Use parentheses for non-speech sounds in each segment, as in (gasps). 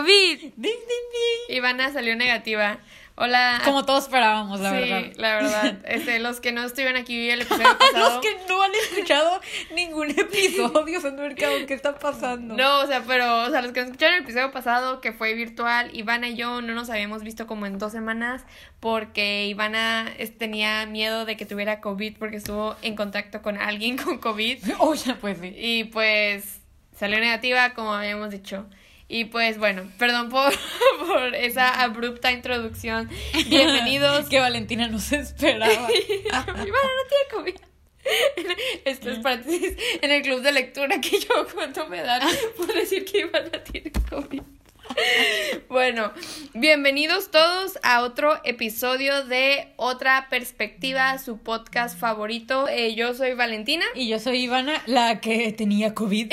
COVID. Ding, ding, ding. Ivana salió negativa. Hola. Como todos esperábamos, la sí, verdad. la verdad. (laughs) Este, los que no estuvieron aquí el episodio (laughs) pasado. Los que no han escuchado ningún episodio se han mercado qué está pasando. No, o sea, pero, o sea, los que no escucharon el episodio pasado, que fue virtual, Ivana y yo no nos habíamos visto como en dos semanas porque Ivana es- tenía miedo de que tuviera COVID porque estuvo en contacto con alguien con COVID (laughs) Oye, pues sí. y pues salió negativa, como habíamos dicho. Y pues bueno, perdón por, (laughs) por esa abrupta introducción. Bienvenidos. (laughs) que Valentina no se esperaba. (laughs) Ivana no tiene COVID. Esto es paréntesis en el club de lectura que yo cuánto me dan por decir que Ivana tiene COVID. Bueno, bienvenidos todos a otro episodio de Otra Perspectiva, su podcast favorito. Eh, yo soy Valentina, Y yo soy Ivana, la que tenía COVID.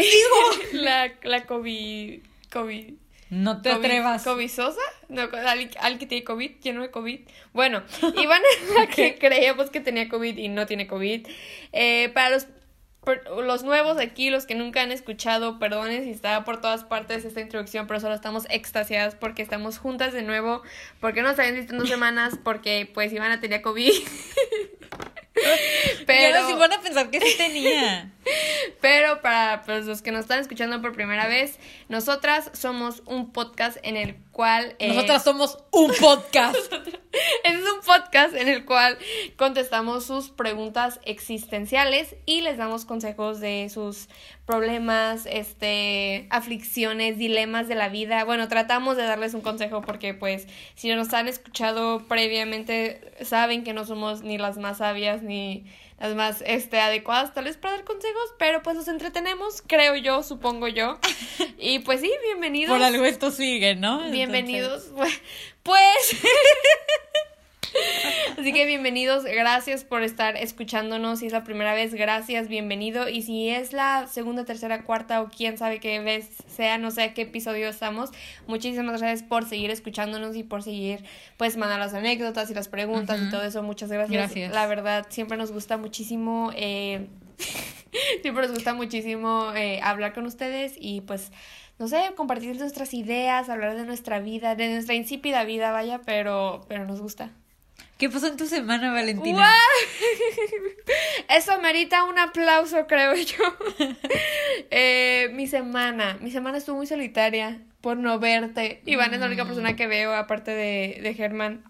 la, la COVID. COVID. No te COVID- atrevas. ¿Covisosa? No, al, al que tiene COVID, lleno de COVID. Bueno, (laughs) Ivana es la que creíamos que tenía COVID y no tiene COVID. Eh, para los, por- los nuevos aquí, los que nunca han escuchado, perdonen si está por todas partes esta introducción, pero solo estamos extasiadas porque estamos juntas de nuevo, porque no nos habían visto en dos semanas, porque pues Ivana tenía COVID. (laughs) (laughs) Pero si van a pensar que sí tenía. (laughs) Pero para pues, los que nos están escuchando por primera vez, nosotras somos un podcast en el cual... eh, Nosotras somos un podcast. (laughs) Es un podcast en el cual contestamos sus preguntas existenciales y les damos consejos de sus problemas, este, aflicciones, dilemas de la vida. Bueno, tratamos de darles un consejo porque pues si nos han escuchado previamente saben que no somos ni las más sabias ni las más este adecuadas tal vez para dar consejos, pero pues nos entretenemos, creo yo, supongo yo. (laughs) Y pues sí, bienvenidos. Por algo esto sigue, ¿no? Entonces- Bienvenidos. (laughs) Pues. (laughs) (laughs) Así que bienvenidos, gracias por estar escuchándonos. Si es la primera vez, gracias, bienvenido. Y si es la segunda, tercera, cuarta o quién sabe qué vez sea, no sé qué episodio estamos, muchísimas gracias por seguir escuchándonos y por seguir, pues, mandar las anécdotas y las preguntas y todo eso. Muchas gracias. Gracias. La verdad, siempre nos gusta muchísimo. Eh, (laughs) siempre nos gusta muchísimo eh, hablar con ustedes y pues no sé, compartir nuestras ideas, hablar de nuestra vida, de nuestra insípida vida, vaya, pero, pero nos gusta. ¿Qué pasó en tu semana, Valentina? ¡Guau! (laughs) Eso merita un aplauso, creo yo. (laughs) Eh, mi semana, mi semana estuvo muy solitaria por no verte. Iván es la única persona que veo, aparte de, de Germán.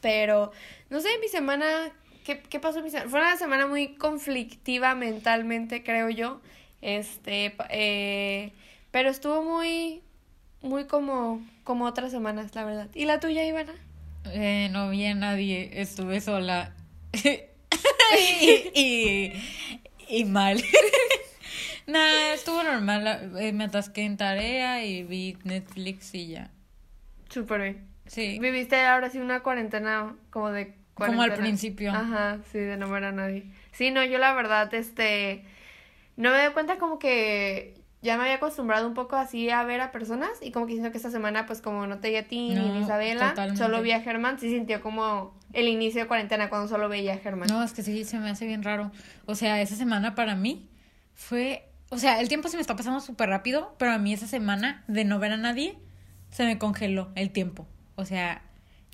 Pero, no sé, mi semana, ¿qué, qué pasó en mi semana? Fue una semana muy conflictiva mentalmente, creo yo. Este, eh, pero estuvo muy, muy como, como otras semanas, la verdad. ¿Y la tuya, Ivana? Eh, no vi a nadie, estuve sola. (laughs) y, y, y mal. (laughs) Nah, estuvo normal. eh, Me atasqué en tarea y vi Netflix y ya. Súper bien. Sí. Viviste ahora sí una cuarentena como de Como al cuarentena. principio. Ajá, sí, de no ver a nadie. Sí, no, yo la verdad, este, no me doy cuenta como que ya me había acostumbrado un poco así a ver a personas y como que siento que esta semana pues como no te vi a ti ni a Isabela, totalmente. solo vi a Germán, sí sintió como el inicio de cuarentena cuando solo veía a Germán. No, es que sí, se me hace bien raro. O sea, esa semana para mí fue... O sea, el tiempo se me está pasando súper rápido, pero a mí esa semana de no ver a nadie, se me congeló el tiempo. O sea,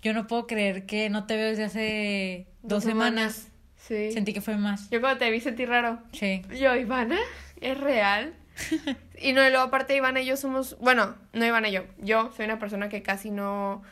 yo no puedo creer que no te veo desde hace dos, semanas. Sí. Sentí que fue más. Yo cuando te vi sentí raro. Sí. Yo, Ivana, ¿es real? (laughs) y no, y luego aparte Ivana y yo somos, bueno, no Ivana y yo, yo soy una persona que casi no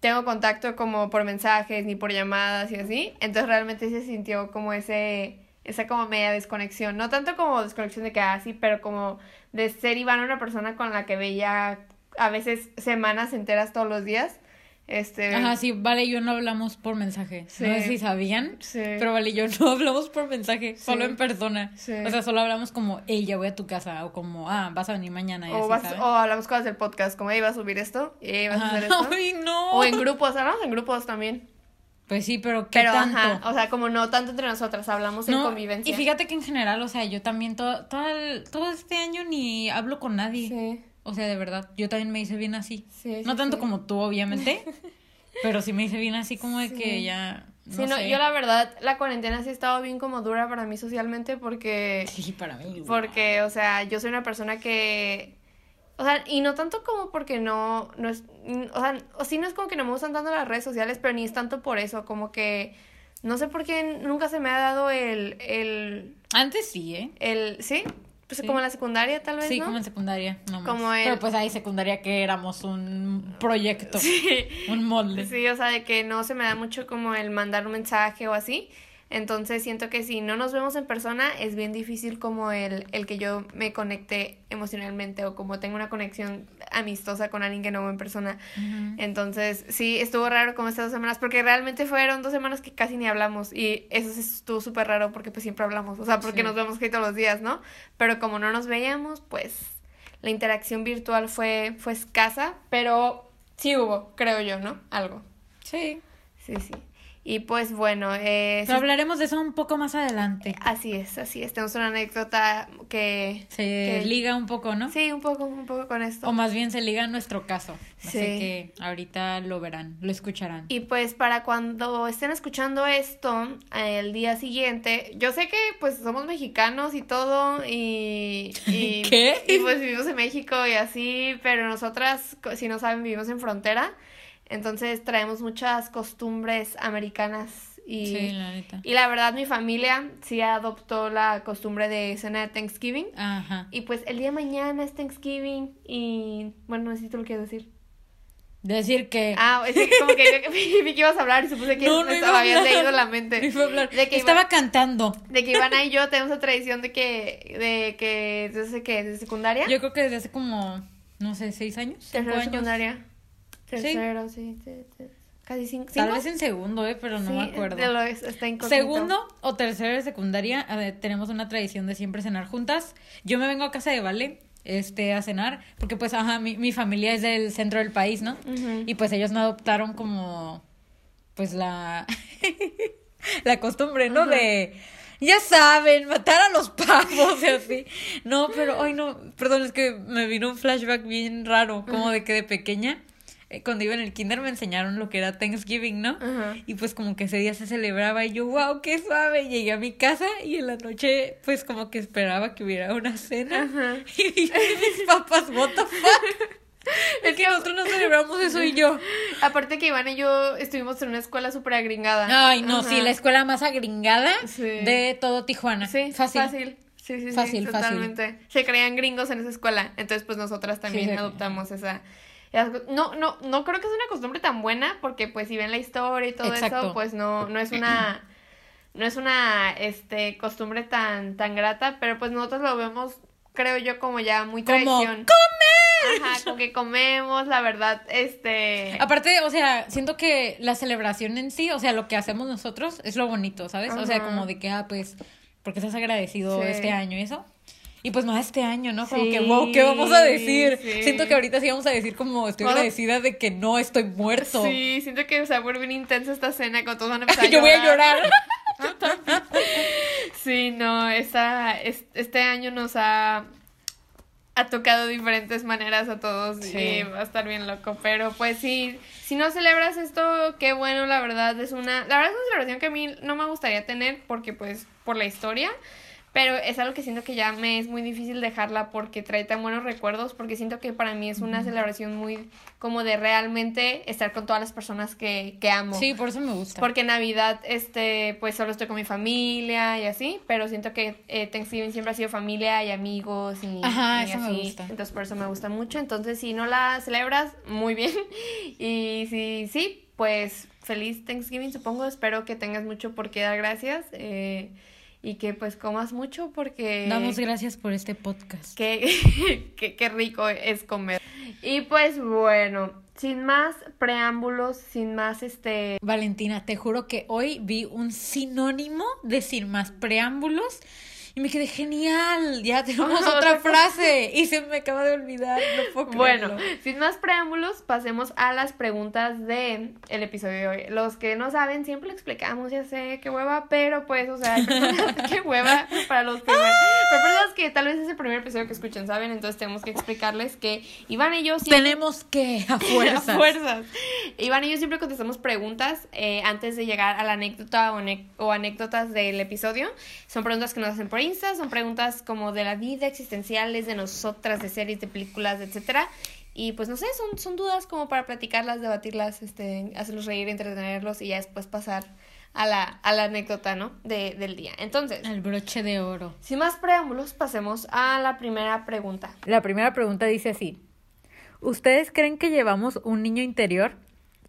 tengo contacto como por mensajes ni por llamadas y así, entonces realmente se sintió como ese, esa como media desconexión, no tanto como desconexión de que así, pero como de ser Ivana una persona con la que veía a veces semanas enteras todos los días, este... Ajá, sí, Vale y yo no hablamos por mensaje. Sí. No sé si sabían, Sí. pero Vale y yo no (laughs) hablamos por mensaje, solo en persona. O sea, solo hablamos como, hey, ya voy a tu casa, o como, ah, vas a venir mañana. Y O, así, vas- o hablamos cosas del podcast, como, hey, vas a subir esto, y vas a Ajá. hacer esto. (laughs) Ay, no. O en grupos, hablamos en grupos también. Pues sí, pero ¿qué Pero, tanto? ajá, o sea, como no tanto entre nosotras, hablamos en No, convivencia. Y fíjate que en general, o sea, yo también todo, todo, el- todo este año ni hablo con nadie. Sí, O sea, de verdad, yo también me hice bien así. sí. no sí, tanto sí. como tú, obviamente, (laughs) pero sí me hice bien así como de Sí. que ya no Sí, no, sé. yo la verdad, la cuarentena sí ha estado bien como dura para mí socialmente porque, Sí, para mí. igual. porque, o sea, yo soy una persona que, o sea, y no tanto como porque no, no es, o sea, o sí no es como que no me gustan tanto las redes sociales, pero ni es tanto por eso, como que, no sé por qué nunca se me ha dado el, el, Antes sí, ¿eh? el, ¿sí? Pues Sí. como en la secundaria tal vez, Sí, ¿no? como en secundaria, no más. Como el- Pero pues ahí secundaria que éramos un proyecto, Sí. un molde. Sí, o sea, de que no se me da mucho como el mandar un mensaje o así. Entonces siento que si no nos vemos en persona es bien difícil como el, el que yo me conecte emocionalmente o como tengo una conexión amistosa con alguien que no veo en persona. Entonces sí, estuvo raro como estas dos semanas porque realmente fueron dos semanas que casi ni hablamos y eso estuvo súper raro porque pues siempre hablamos, o sea, porque Sí. nos vemos que todos los días, ¿no? Pero como no nos veíamos, pues la interacción virtual fue, fue escasa, pero sí hubo, creo yo, ¿no? Algo. Sí. Sí, sí. Y pues bueno, eh, Pero hablaremos de eso un poco más adelante. así es, así es. Tenemos una anécdota que... Se que- liga un poco, ¿no? Sí, un poco, un poco con esto. O más bien se liga a nuestro caso. Así Sí. que ahorita lo verán, lo escucharán. Y pues para cuando estén escuchando esto, eh, el día siguiente, yo sé que pues somos mexicanos y todo, y... (laughs) y ¿Qué? Y pues vivimos en México y así, pero nosotras, si no saben, vivimos en frontera, entonces traemos muchas costumbres americanas y... Sí, la. Y la verdad, mi familia sí adoptó la costumbre de cena de Thanksgiving. Ajá. Y pues el día de mañana es Thanksgiving y bueno, no sé si tú lo quieres decir. Decir que... Ah, es que como que (laughs) vi que ibas a hablar y supuse que No, me no estaba, habías leído la mente. (laughs) De que, Estaba cantando. de que Ivana y yo (laughs) tenemos la tradición de que, de que desde que desde secundaria, Yo creo que desde hace como, no sé, seis años. tercero años. secundaria, tercero, sí, te- casi cinco. Tal vez en segundo, eh, pero no Sí, me acuerdo. lo- está incógnito. Segundo o tercero de secundaria, ver, tenemos una tradición de siempre cenar juntas. Yo me vengo a casa de Vale este, a cenar, porque pues, ajá, mi, mi familia es del centro del país, ¿no? Y pues ellos me adoptaron como, pues la, (laughs) la costumbre, ¿no? De, ya saben, matar a los pavos y así. No, pero, ay no, perdón, es que me vino un flashback bien raro, como de que de pequeña, cuando iba en el kinder me enseñaron lo que era Thanksgiving, ¿no? Ajá. Y pues como que ese día se celebraba y yo, wow, qué suave. Llegué a mi casa y en la noche pues como que esperaba que hubiera una cena. Ajá. (laughs) Y dije, mis papás, what the fuck. (laughs) Es que nosotros no celebramos eso y yo. (laughs) Aparte que Iván y yo estuvimos en una escuela súper agringada. Ay, no, Ajá. sí, la escuela más agringada Sí. de todo Tijuana. Sí, fácil. fácil. Sí, sí, sí, Fácil, fácil. totalmente. Se creían gringos en esa escuela, entonces pues nosotras también Sí, adoptamos esa- No, no, no creo que sea una costumbre tan buena, porque pues si ven la historia y todo Exacto. eso, pues no, no es una, no es una, este, costumbre tan, tan grata, pero pues nosotros lo vemos, creo yo, como ya muy tradición. Ajá, como que comemos, la verdad, este... Aparte, o sea, siento que la celebración en sí, o sea, lo que hacemos nosotros es lo bonito, ¿sabes? O sea, como de que, ah, pues, porque estás agradecido Sí. este año y eso. Y pues más este año, ¿no? Como Sí, que, wow, ¿qué vamos a decir? sí. Siento que ahorita sí vamos a decir como estoy Bueno, agradecida de que no estoy muerto. Sí, siento que se va a volver bien intensa esta cena cuando todos van a (laughs) empezar a Yo voy a llorar. (laughs) Sí, no, esta, es- este año nos ha, ha tocado de diferentes maneras a todos Sí. y va a estar bien loco, pero pues sí, si no celebras esto, qué bueno, la verdad, es una, la verdad es una celebración que a mí no me gustaría tener porque pues por la historia, pero es algo que siento que ya me es muy difícil dejarla porque trae tan buenos recuerdos, porque siento que para mí es una celebración muy como de realmente estar con todas las personas que, que amo. Sí, por eso me gusta. Porque Navidad, este, pues solo estoy con mi familia y así, pero siento que eh, Thanksgiving siempre ha sido familia y amigos y, Ajá, y eso me así. gusta. Entonces por eso me gusta mucho. Entonces si no la celebras, muy bien. (laughs) Y si sí, pues feliz Thanksgiving, supongo. Espero que tengas mucho por qué dar gracias eh, y que pues comas mucho porque... Damos gracias por este podcast. Qué, (laughs) qué, qué rico es comer. Y pues bueno, sin más preámbulos, sin más este... Valentina, te juro que hoy vi un sinónimo de sin más preámbulos y me quedé genial. Ya tenemos (laughs) Otra frase y se me acaba de olvidar. No puedo Bueno, sin más preámbulos, pasemos a las preguntas de el episodio de hoy. Los que no saben, siempre lo explicamos, ya sé, qué hueva, pero pues, o sea, (laughs) qué hueva para los que, para (laughs) Pero personas que tal vez es el primer episodio que escuchan, ¿saben? Entonces tenemos que explicarles que Iván y yo siempre... Tenemos que, a fuerzas. A fuerzas. Iván y yo siempre contestamos preguntas eh, antes de llegar a la anécdota o, o anécdotas del episodio. Son preguntas que nos hacen por Insta, son preguntas como de la vida, existenciales, de nosotras, de series, de películas, etcétera. Y pues no sé, son, son dudas como para platicarlas, debatirlas, este, hacerlos reír, entretenerlos y ya después pasar a la, a la anécdota, ¿no? De, del día. Entonces, El broche de oro. sin más preámbulos, pasemos a la primera pregunta. La primera pregunta dice así. ¿Ustedes creen que llevamos un niño interior?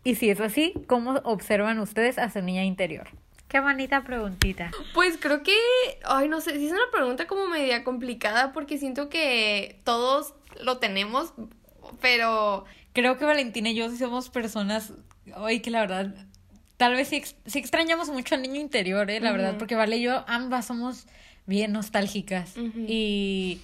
Y si es así, ¿cómo observan ustedes a su niña interior? Qué bonita preguntita. Pues creo que, ay, no sé, sí es una pregunta como media complicada porque siento que todos lo tenemos, pero Creo que Valentina y yo sí somos personas, hoy que la verdad, tal vez sí, ex- sí extrañamos mucho al niño interior, ¿eh? La verdad, porque Vale y yo ambas somos bien nostálgicas. Y,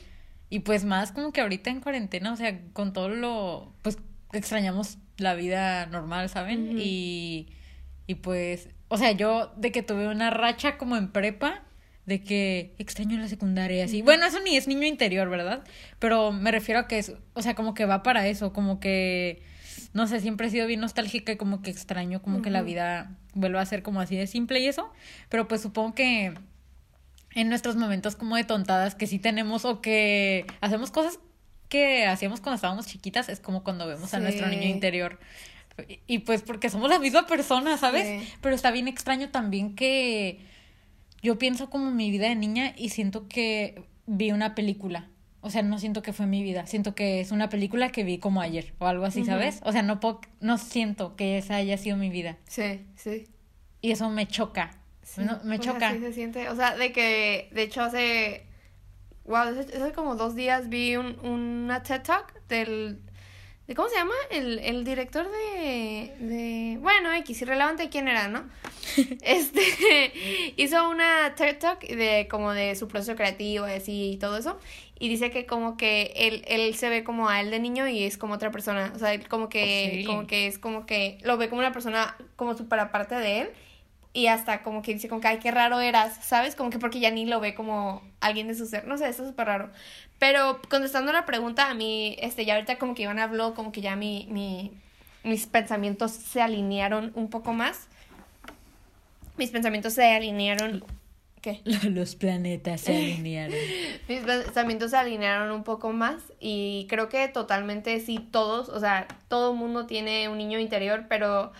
y pues más como que ahorita en cuarentena, o sea, con todo lo, pues extrañamos la vida normal, ¿saben? Y, y pues, o sea, yo de que tuve una racha como en prepa, de que extraño la secundaria y así. Bueno, eso ni es niño interior, ¿verdad? Pero me refiero a que es, o sea, como que va para eso, como que, no sé, siempre he sido bien nostálgica y como que extraño como que la vida vuelva a ser como así de simple y eso. Pero pues supongo que en nuestros momentos como de tontadas que sí tenemos o que hacemos cosas que hacíamos cuando estábamos chiquitas, es como cuando vemos a nuestro niño interior. Y, y pues porque somos la misma persona, ¿sabes? Sí. Pero está bien extraño también que yo pienso como mi vida de niña y siento que vi una película. O sea, no siento que fue mi vida, siento que es una película que vi como ayer o algo así. ¿sabes? O sea, no puedo- no siento que esa haya sido mi vida sí, sí. y eso me choca. sí. No, me choca. se siente, o sea, de que, de hecho, hace, wow, hace, hace como dos días vi un, una TED Talk del, de, ¿cómo se llama? El, el director de, de, bueno, X, irrelevante quién era, ¿no? (laughs) Este, hizo una TED Talk de como de su proceso creativo y así y todo eso. Y dice que como que él, él se ve como a él de niño y es como otra persona. O sea, él como que, como que es como que lo ve como una persona como súper aparte de él. Y hasta como que dice como que, ay, qué raro eras, ¿sabes? Como que porque ya ni lo ve como alguien de su ser. No sé, eso es súper raro. Pero contestando la pregunta, a mí, este, ya ahorita como que Iván habló, como que ya mi, mi, mis pensamientos se alinearon un poco más. Mis pensamientos se alinearon. ¿Qué? (laughs) Los planetas se alinearon. (laughs) Mis pensamientos se alinearon un poco más y creo que totalmente sí todos, o sea, todo mundo tiene un niño interior, pero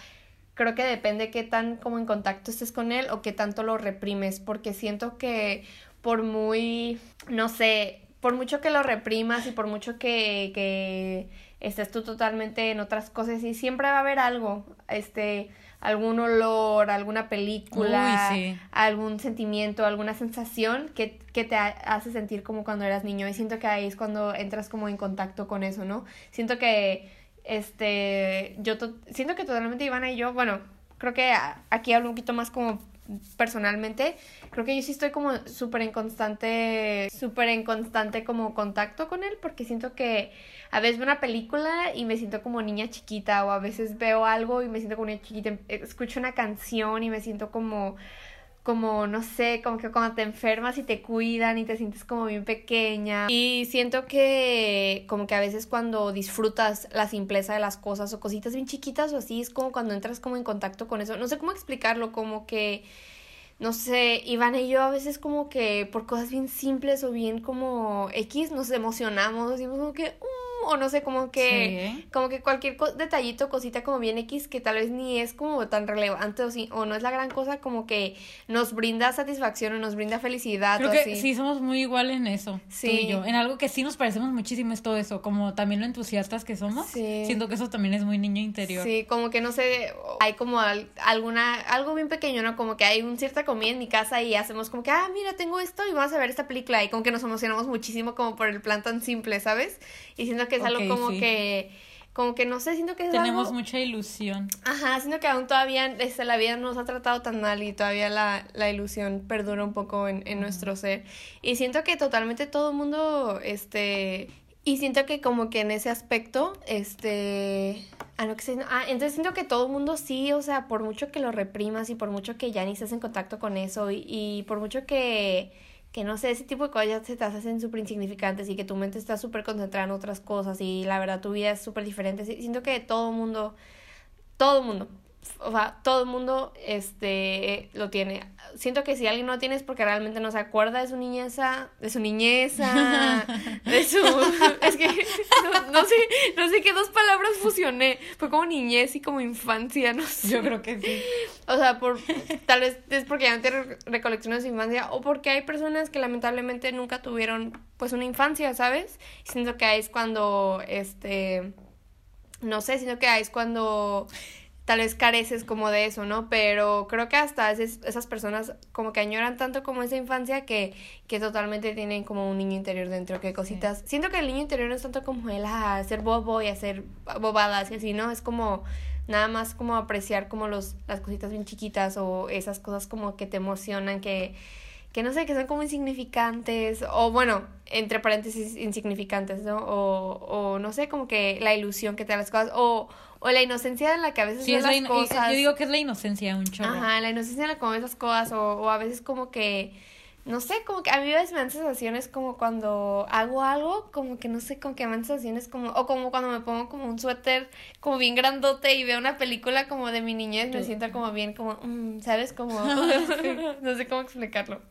creo que depende qué tan como en contacto estés con él o qué tanto lo reprimes, porque siento que por muy, no sé, por mucho que lo reprimas y por mucho que, que estés tú totalmente en otras cosas y siempre va a haber algo, este, algún olor, alguna película, Uy, sí. algún sentimiento, alguna sensación que, que te ha- hace sentir como cuando eras niño. Y siento que ahí es cuando entras como en contacto con eso, ¿no? Siento que, este, yo to- siento que totalmente Ivana y yo, bueno, creo que aquí hablo un poquito más como personalmente, creo que yo sí estoy como súper en constante, súper en constante como contacto con él, porque siento que a veces veo una película y me siento como niña chiquita, o a veces veo algo y me siento como niña chiquita, escucho una canción y me siento como, como, no sé, como que cuando te enfermas y te cuidan y te sientes como bien pequeña. Y siento que como que a veces cuando disfrutas la simpleza de las cosas o cositas bien chiquitas o así, es como cuando entras como en contacto con eso. No sé cómo explicarlo, como que no sé, Iván y yo a veces como que por cosas bien simples o bien como X nos emocionamos, decimos como que, "Mm", o no sé, como que, Sí. como que cualquier co- detallito, cosita como bien X que tal vez ni es como tan relevante o, sí, o no es la gran cosa, como que nos brinda satisfacción o nos brinda felicidad Creo o que así. sí somos muy igual en eso. tú Sí. y yo. En algo que sí nos parecemos muchísimo es todo eso. Como también lo entusiastas que somos. Sí. Siento que eso también es muy niño interior. Sí, como que no sé, hay como al- alguna, algo bien pequeño, ¿no? Como que hay un cierta comida en mi casa y hacemos como que, ah, mira, tengo esto y vamos a ver esta película y como que nos emocionamos muchísimo como por el plan tan simple, ¿sabes? Y siento que es algo como sí. que, como que no sé, siento que es Tenemos algo... mucha ilusión. Ajá, siento que aún todavía este, la vida nos ha tratado tan mal y todavía la, la ilusión perdura un poco en, en nuestro ser. Y siento que totalmente todo el mundo, este... Y siento que como que en ese aspecto, este... Ah, no, que se- ah, entonces siento que todo el mundo sí, o sea, por mucho que lo reprimas y por mucho que ya ni estés en contacto con eso y, y por mucho que, que no sé, ese tipo de cosas se te hacen súper insignificantes y que tu mente está súper concentrada en otras cosas y la verdad tu vida es súper diferente. Siento que todo el mundo, todo el mundo, o sea, todo el mundo este lo tiene. Siento que si alguien no lo tiene es porque realmente no se acuerda de su niñeza, de su niñeza, (laughs) de su es que no, no sé, no sé qué dos palabras fusioné. Fue como niñez y como infancia, no sé. Yo creo que sí. O sea, por tal vez es porque ya no tiene recolección de su infancia o porque hay personas que lamentablemente nunca tuvieron pues una infancia, ¿sabes? Siento que ahí es cuando este no sé, sino que ahí es cuando tal vez careces como de eso, ¿no? Pero creo que hasta esas, esas personas como que añoran tanto como esa infancia que, que totalmente tienen como un niño interior dentro, que cositas... Siento que el niño interior no es tanto como el a hacer bobo y hacer bobadas y así, ¿no? Es como nada más como apreciar como los, las cositas bien chiquitas o esas cosas como que te emocionan, que, que no sé, que son como insignificantes, o bueno, entre paréntesis, insignificantes, ¿no? O, o no sé, como que la ilusión que te da las cosas, o, o la inocencia en la que a veces Sí, ves es la las cosas. yo digo que es la inocencia un chorro. Ajá, la inocencia en la que ves las cosas, o, o a veces como que, no sé, como que a mí a veces me dan sensaciones como cuando hago algo, como que no sé, como que me dan sensaciones como, o como cuando me pongo como un suéter como bien grandote y veo una película como de mi niñez, me siento como bien, como, mm, ¿sabes? Como, (laughs) (laughs) no sé cómo explicarlo,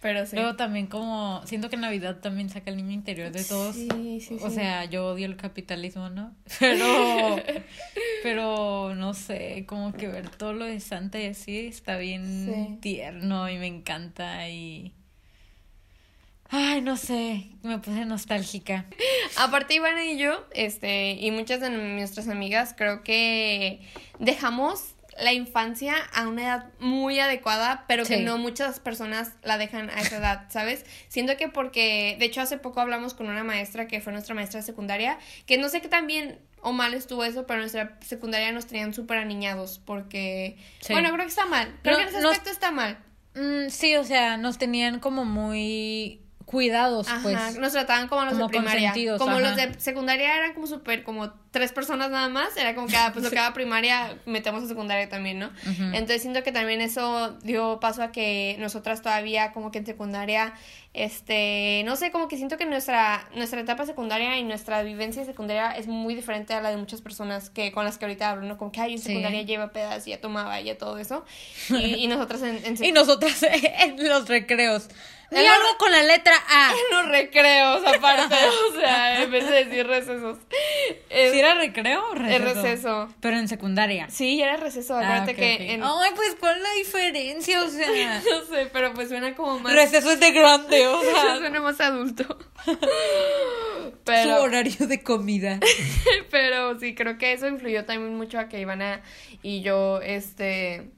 pero sí. Luego también como, siento que Navidad también saca el niño interior de todos. Sí, sí, O sí. sea, yo odio el capitalismo, ¿no? (laughs) Pero, pero no sé, como que ver todo lo de Santa y así está bien tierno y me encanta y... Ay, no sé, me puse nostálgica. (laughs) Aparte, Ivana y yo, este, y muchas de nuestras amigas, creo que dejamos la infancia a una edad muy adecuada, pero que no muchas personas la dejan a esa edad, ¿sabes? Siento que porque, de hecho, hace poco hablamos con una maestra que fue nuestra maestra de secundaria, que no sé qué tan bien o mal estuvo eso, pero en nuestra secundaria nos tenían súper aniñados, porque, Sí. bueno, creo que está mal, creo No, que en ese aspecto está mal. Mm, sí, o sea, nos tenían como muy cuidados, Ajá, pues. nos trataban como los como de primaria. Como los de secundaria eran como súper, como tres personas nada más. Era como cada, pues cada (laughs) primaria metemos a secundaria también, ¿no? Entonces siento que también eso dio paso a que nosotras todavía como que en secundaria, este, no sé, como que siento que nuestra, nuestra etapa secundaria y nuestra vivencia secundaria es muy diferente a la de muchas personas que con las que ahorita hablo, ¿no? Como que, ay, en Sí. secundaria lleva pedas y ya tomaba y ya todo eso. Y, (laughs) y nosotras en, en Y nosotras (laughs) en los recreos. Los algo con la letra A. en los recreos, aparte, o sea, en vez de decir recesos. Es, ¿Sí era recreo o es receso? receso. Pero en secundaria. Sí, era receso, Ah, acuérdate que en... Ay, pues, ¿cuál es la diferencia? O sea, (laughs) No sé, pero pues suena como más... receso es de grande, o (laughs) sea, suena más adulto. (laughs) su horario de comida. pero sí, creo que eso influyó también mucho a que Ivana y yo, este...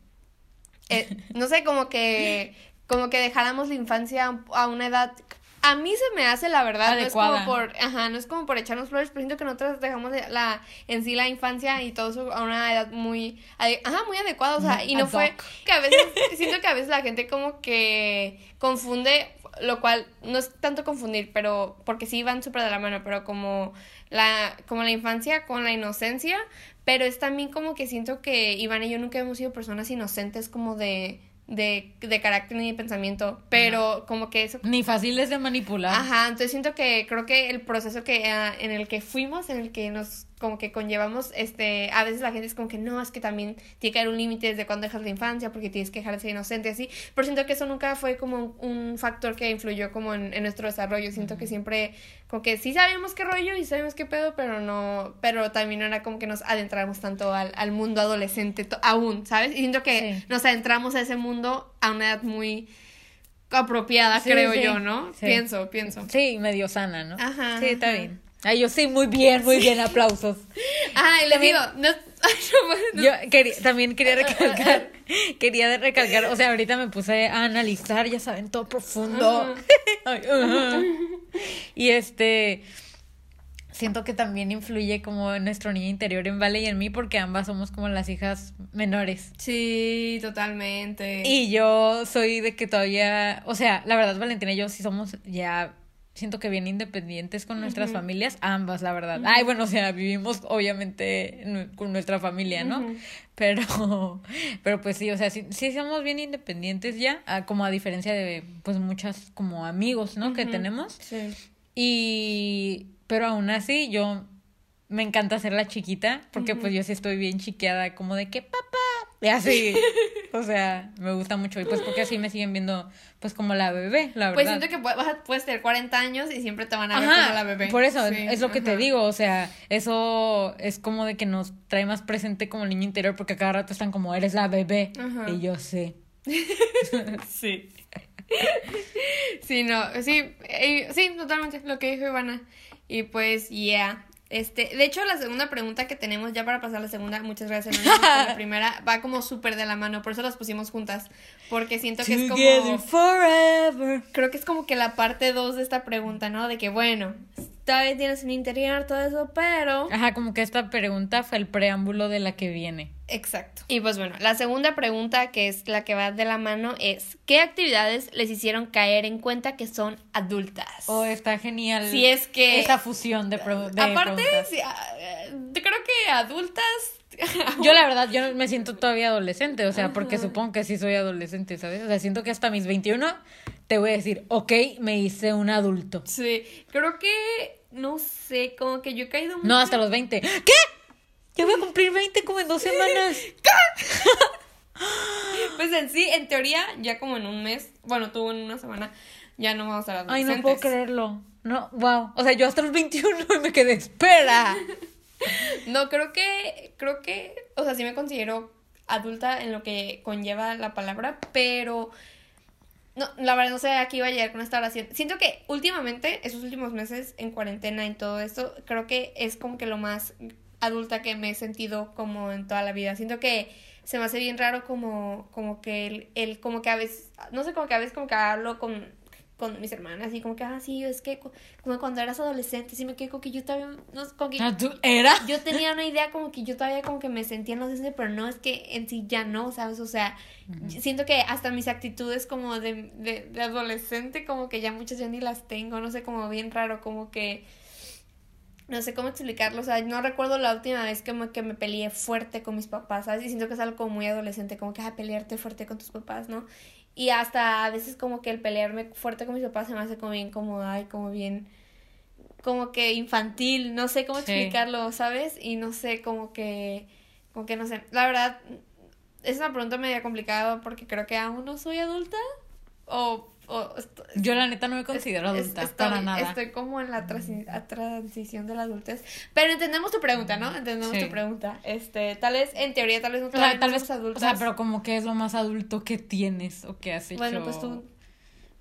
eh, no sé, como que... Como que dejáramos la infancia a una edad... A mí se me hace, la verdad, no es Adecuada. como por... Ajá, no es como por echarnos flores, pero siento que nosotros dejamos la, en sí la infancia y todo eso a una edad muy... Ajá, muy adecuada, o sea, y no Ad fue... Que a veces... (laughs) siento que a veces la gente como que confunde, lo cual no es tanto confundir, pero... Porque sí van súper de la mano, pero como la, como la infancia con la inocencia, pero es también como que siento que Iván y yo nunca hemos sido personas inocentes como de... De, de carácter ni de pensamiento, pero como que eso Ni fáciles de manipular. Ajá, entonces siento que creo que el proceso que ah, en el que fuimos, en el que nos como que conllevamos, este, a veces la gente es como que no, es que también tiene que haber un límite desde cuando dejas la infancia, porque tienes que dejar de ser inocente, así, pero siento que eso nunca fue como un, factor que influyó como en, en nuestro desarrollo, siento que siempre, como que sí sabíamos qué rollo y sabíamos qué pedo, pero no, pero también no era como que nos adentramos tanto al, al mundo adolescente aún, ¿sabes? Y siento que Sí. nos adentramos a ese mundo a una edad muy apropiada, Sí, creo sí. yo, ¿no? Pienso, pienso. Sí, medio sana, ¿no? Ajá, Sí, está ajá. bien. Ay, yo sí, muy bien, muy bien, aplausos. Ah, y les digo, no, ay, (laughs) no, no- Yo quería, también quería (laughs) recalcar, quería recalcar, o sea, ahorita me puse a analizar, ya saben, todo profundo. (laughs) Ay, y este, siento que también influye como en nuestro niño interior en Vale y en mí, porque ambas somos como las hijas menores. Sí, totalmente. Y yo soy de que todavía, o sea, la verdad, Valentina y yo sí somos ya siento que bien independientes con nuestras familias, ambas, la verdad. Ay, bueno, o sea, vivimos obviamente con nuestra familia, ¿no? Pero, (laughs) pero pues sí, o sea, sí, sí, somos bien independientes ya, como a diferencia de, pues, muchas como amigos, ¿no? Que tenemos. Sí. Y, pero aún así, yo me encanta ser la chiquita, porque pues yo sí estoy bien chiqueada, como de que papá, así, (laughs) o sea, me gusta mucho, y pues porque así me siguen viendo, pues como la bebé, la pues verdad. Pues siento que puedes, puedes tener 40 años y siempre te van a ver como la bebé. Por eso, es lo que te digo, o sea, eso es como de que nos trae más presente como niño interior, porque cada rato están como, eres la bebé, y yo sé. (laughs) sí. sí, no, sí, sí, totalmente, lo que dijo Ivana. Y pues, yeah, este, de hecho, la segunda pregunta que tenemos, ya para pasar a la segunda, muchas gracias, la (laughs) primera va como súper de la mano, por eso las pusimos juntas, porque siento que es como... Forever. Creo que es como que la parte dos de esta pregunta, ¿no? De que, bueno, todavía tienes un interior, todo eso, pero... Ajá, como que esta pregunta fue el preámbulo de la que viene. Exacto. Y pues bueno, la segunda pregunta, que es la que va de la mano, es ¿qué actividades les hicieron caer en cuenta que son adultas? Oh, está genial. Si es que... Esa fusión de, preguntas. Aparte, ah, creo que adultas... (laughs) yo la verdad, yo me siento todavía adolescente, o sea, porque supongo que sí soy adolescente, ¿sabes? O sea, siento que hasta mis 21 te voy a decir, ok, me hice un adulto. Sí, creo que, no sé, como que yo he caído mucho... No, hasta los 20. ¿Qué? Yo voy a cumplir 20 como en dos semanas. (laughs) pues en sí, en teoría, ya como en un mes, bueno, tú en una semana, ya no vamos a ser Ay, no puedo creerlo. No, wow. O sea, yo hasta los 21 y me quedé, espera. (laughs) no, creo que, creo que, o sea, sí me considero adulta en lo que conlleva la palabra, pero no, la verdad no sé a qué iba a llegar con esta oración. Siento que últimamente, esos últimos meses en cuarentena y todo esto, creo que es como que lo más adulta que me he sentido como en toda la vida. Siento que se me hace bien raro como, como que el, como que a veces, no sé, como que a veces como que hablo con, con mis hermanas y como que, ah, sí, es que como cuando eras adolescente, sí me quedo que yo todavía, no como que... Ah, ¿Tú era? Yo tenía una idea como que yo todavía como que me sentía en los pero no, es que en sí ya no, ¿sabes? O sea, siento que hasta mis actitudes como de, de, de adolescente como que ya muchas ya ni las tengo, no sé, como bien raro, como que no sé cómo explicarlo, o sea, no recuerdo la última vez que me, que me peleé fuerte con mis papás, ¿sabes? Y siento que es algo como muy adolescente, como que, a pelearte fuerte con tus papás, ¿no? Y hasta a veces como que el pelearme fuerte con mis papás se me hace como bien como, ay, como bien, como que infantil, no sé cómo explicarlo, ¿sabes? Y no sé, como que, como que no sé, la verdad, es una pregunta media complicada porque creo que aún no soy adulta, o yo la neta no me considero adulta, para nada. Estoy como en la transición de la adultez. Pero entendemos tu pregunta, ¿no? Entendemos tu pregunta. Este, tal vez, en teoría, tal vez no tal vez adultas. O sea, pero como que es lo más adulto que tienes o que has hecho. Bueno, pues tú.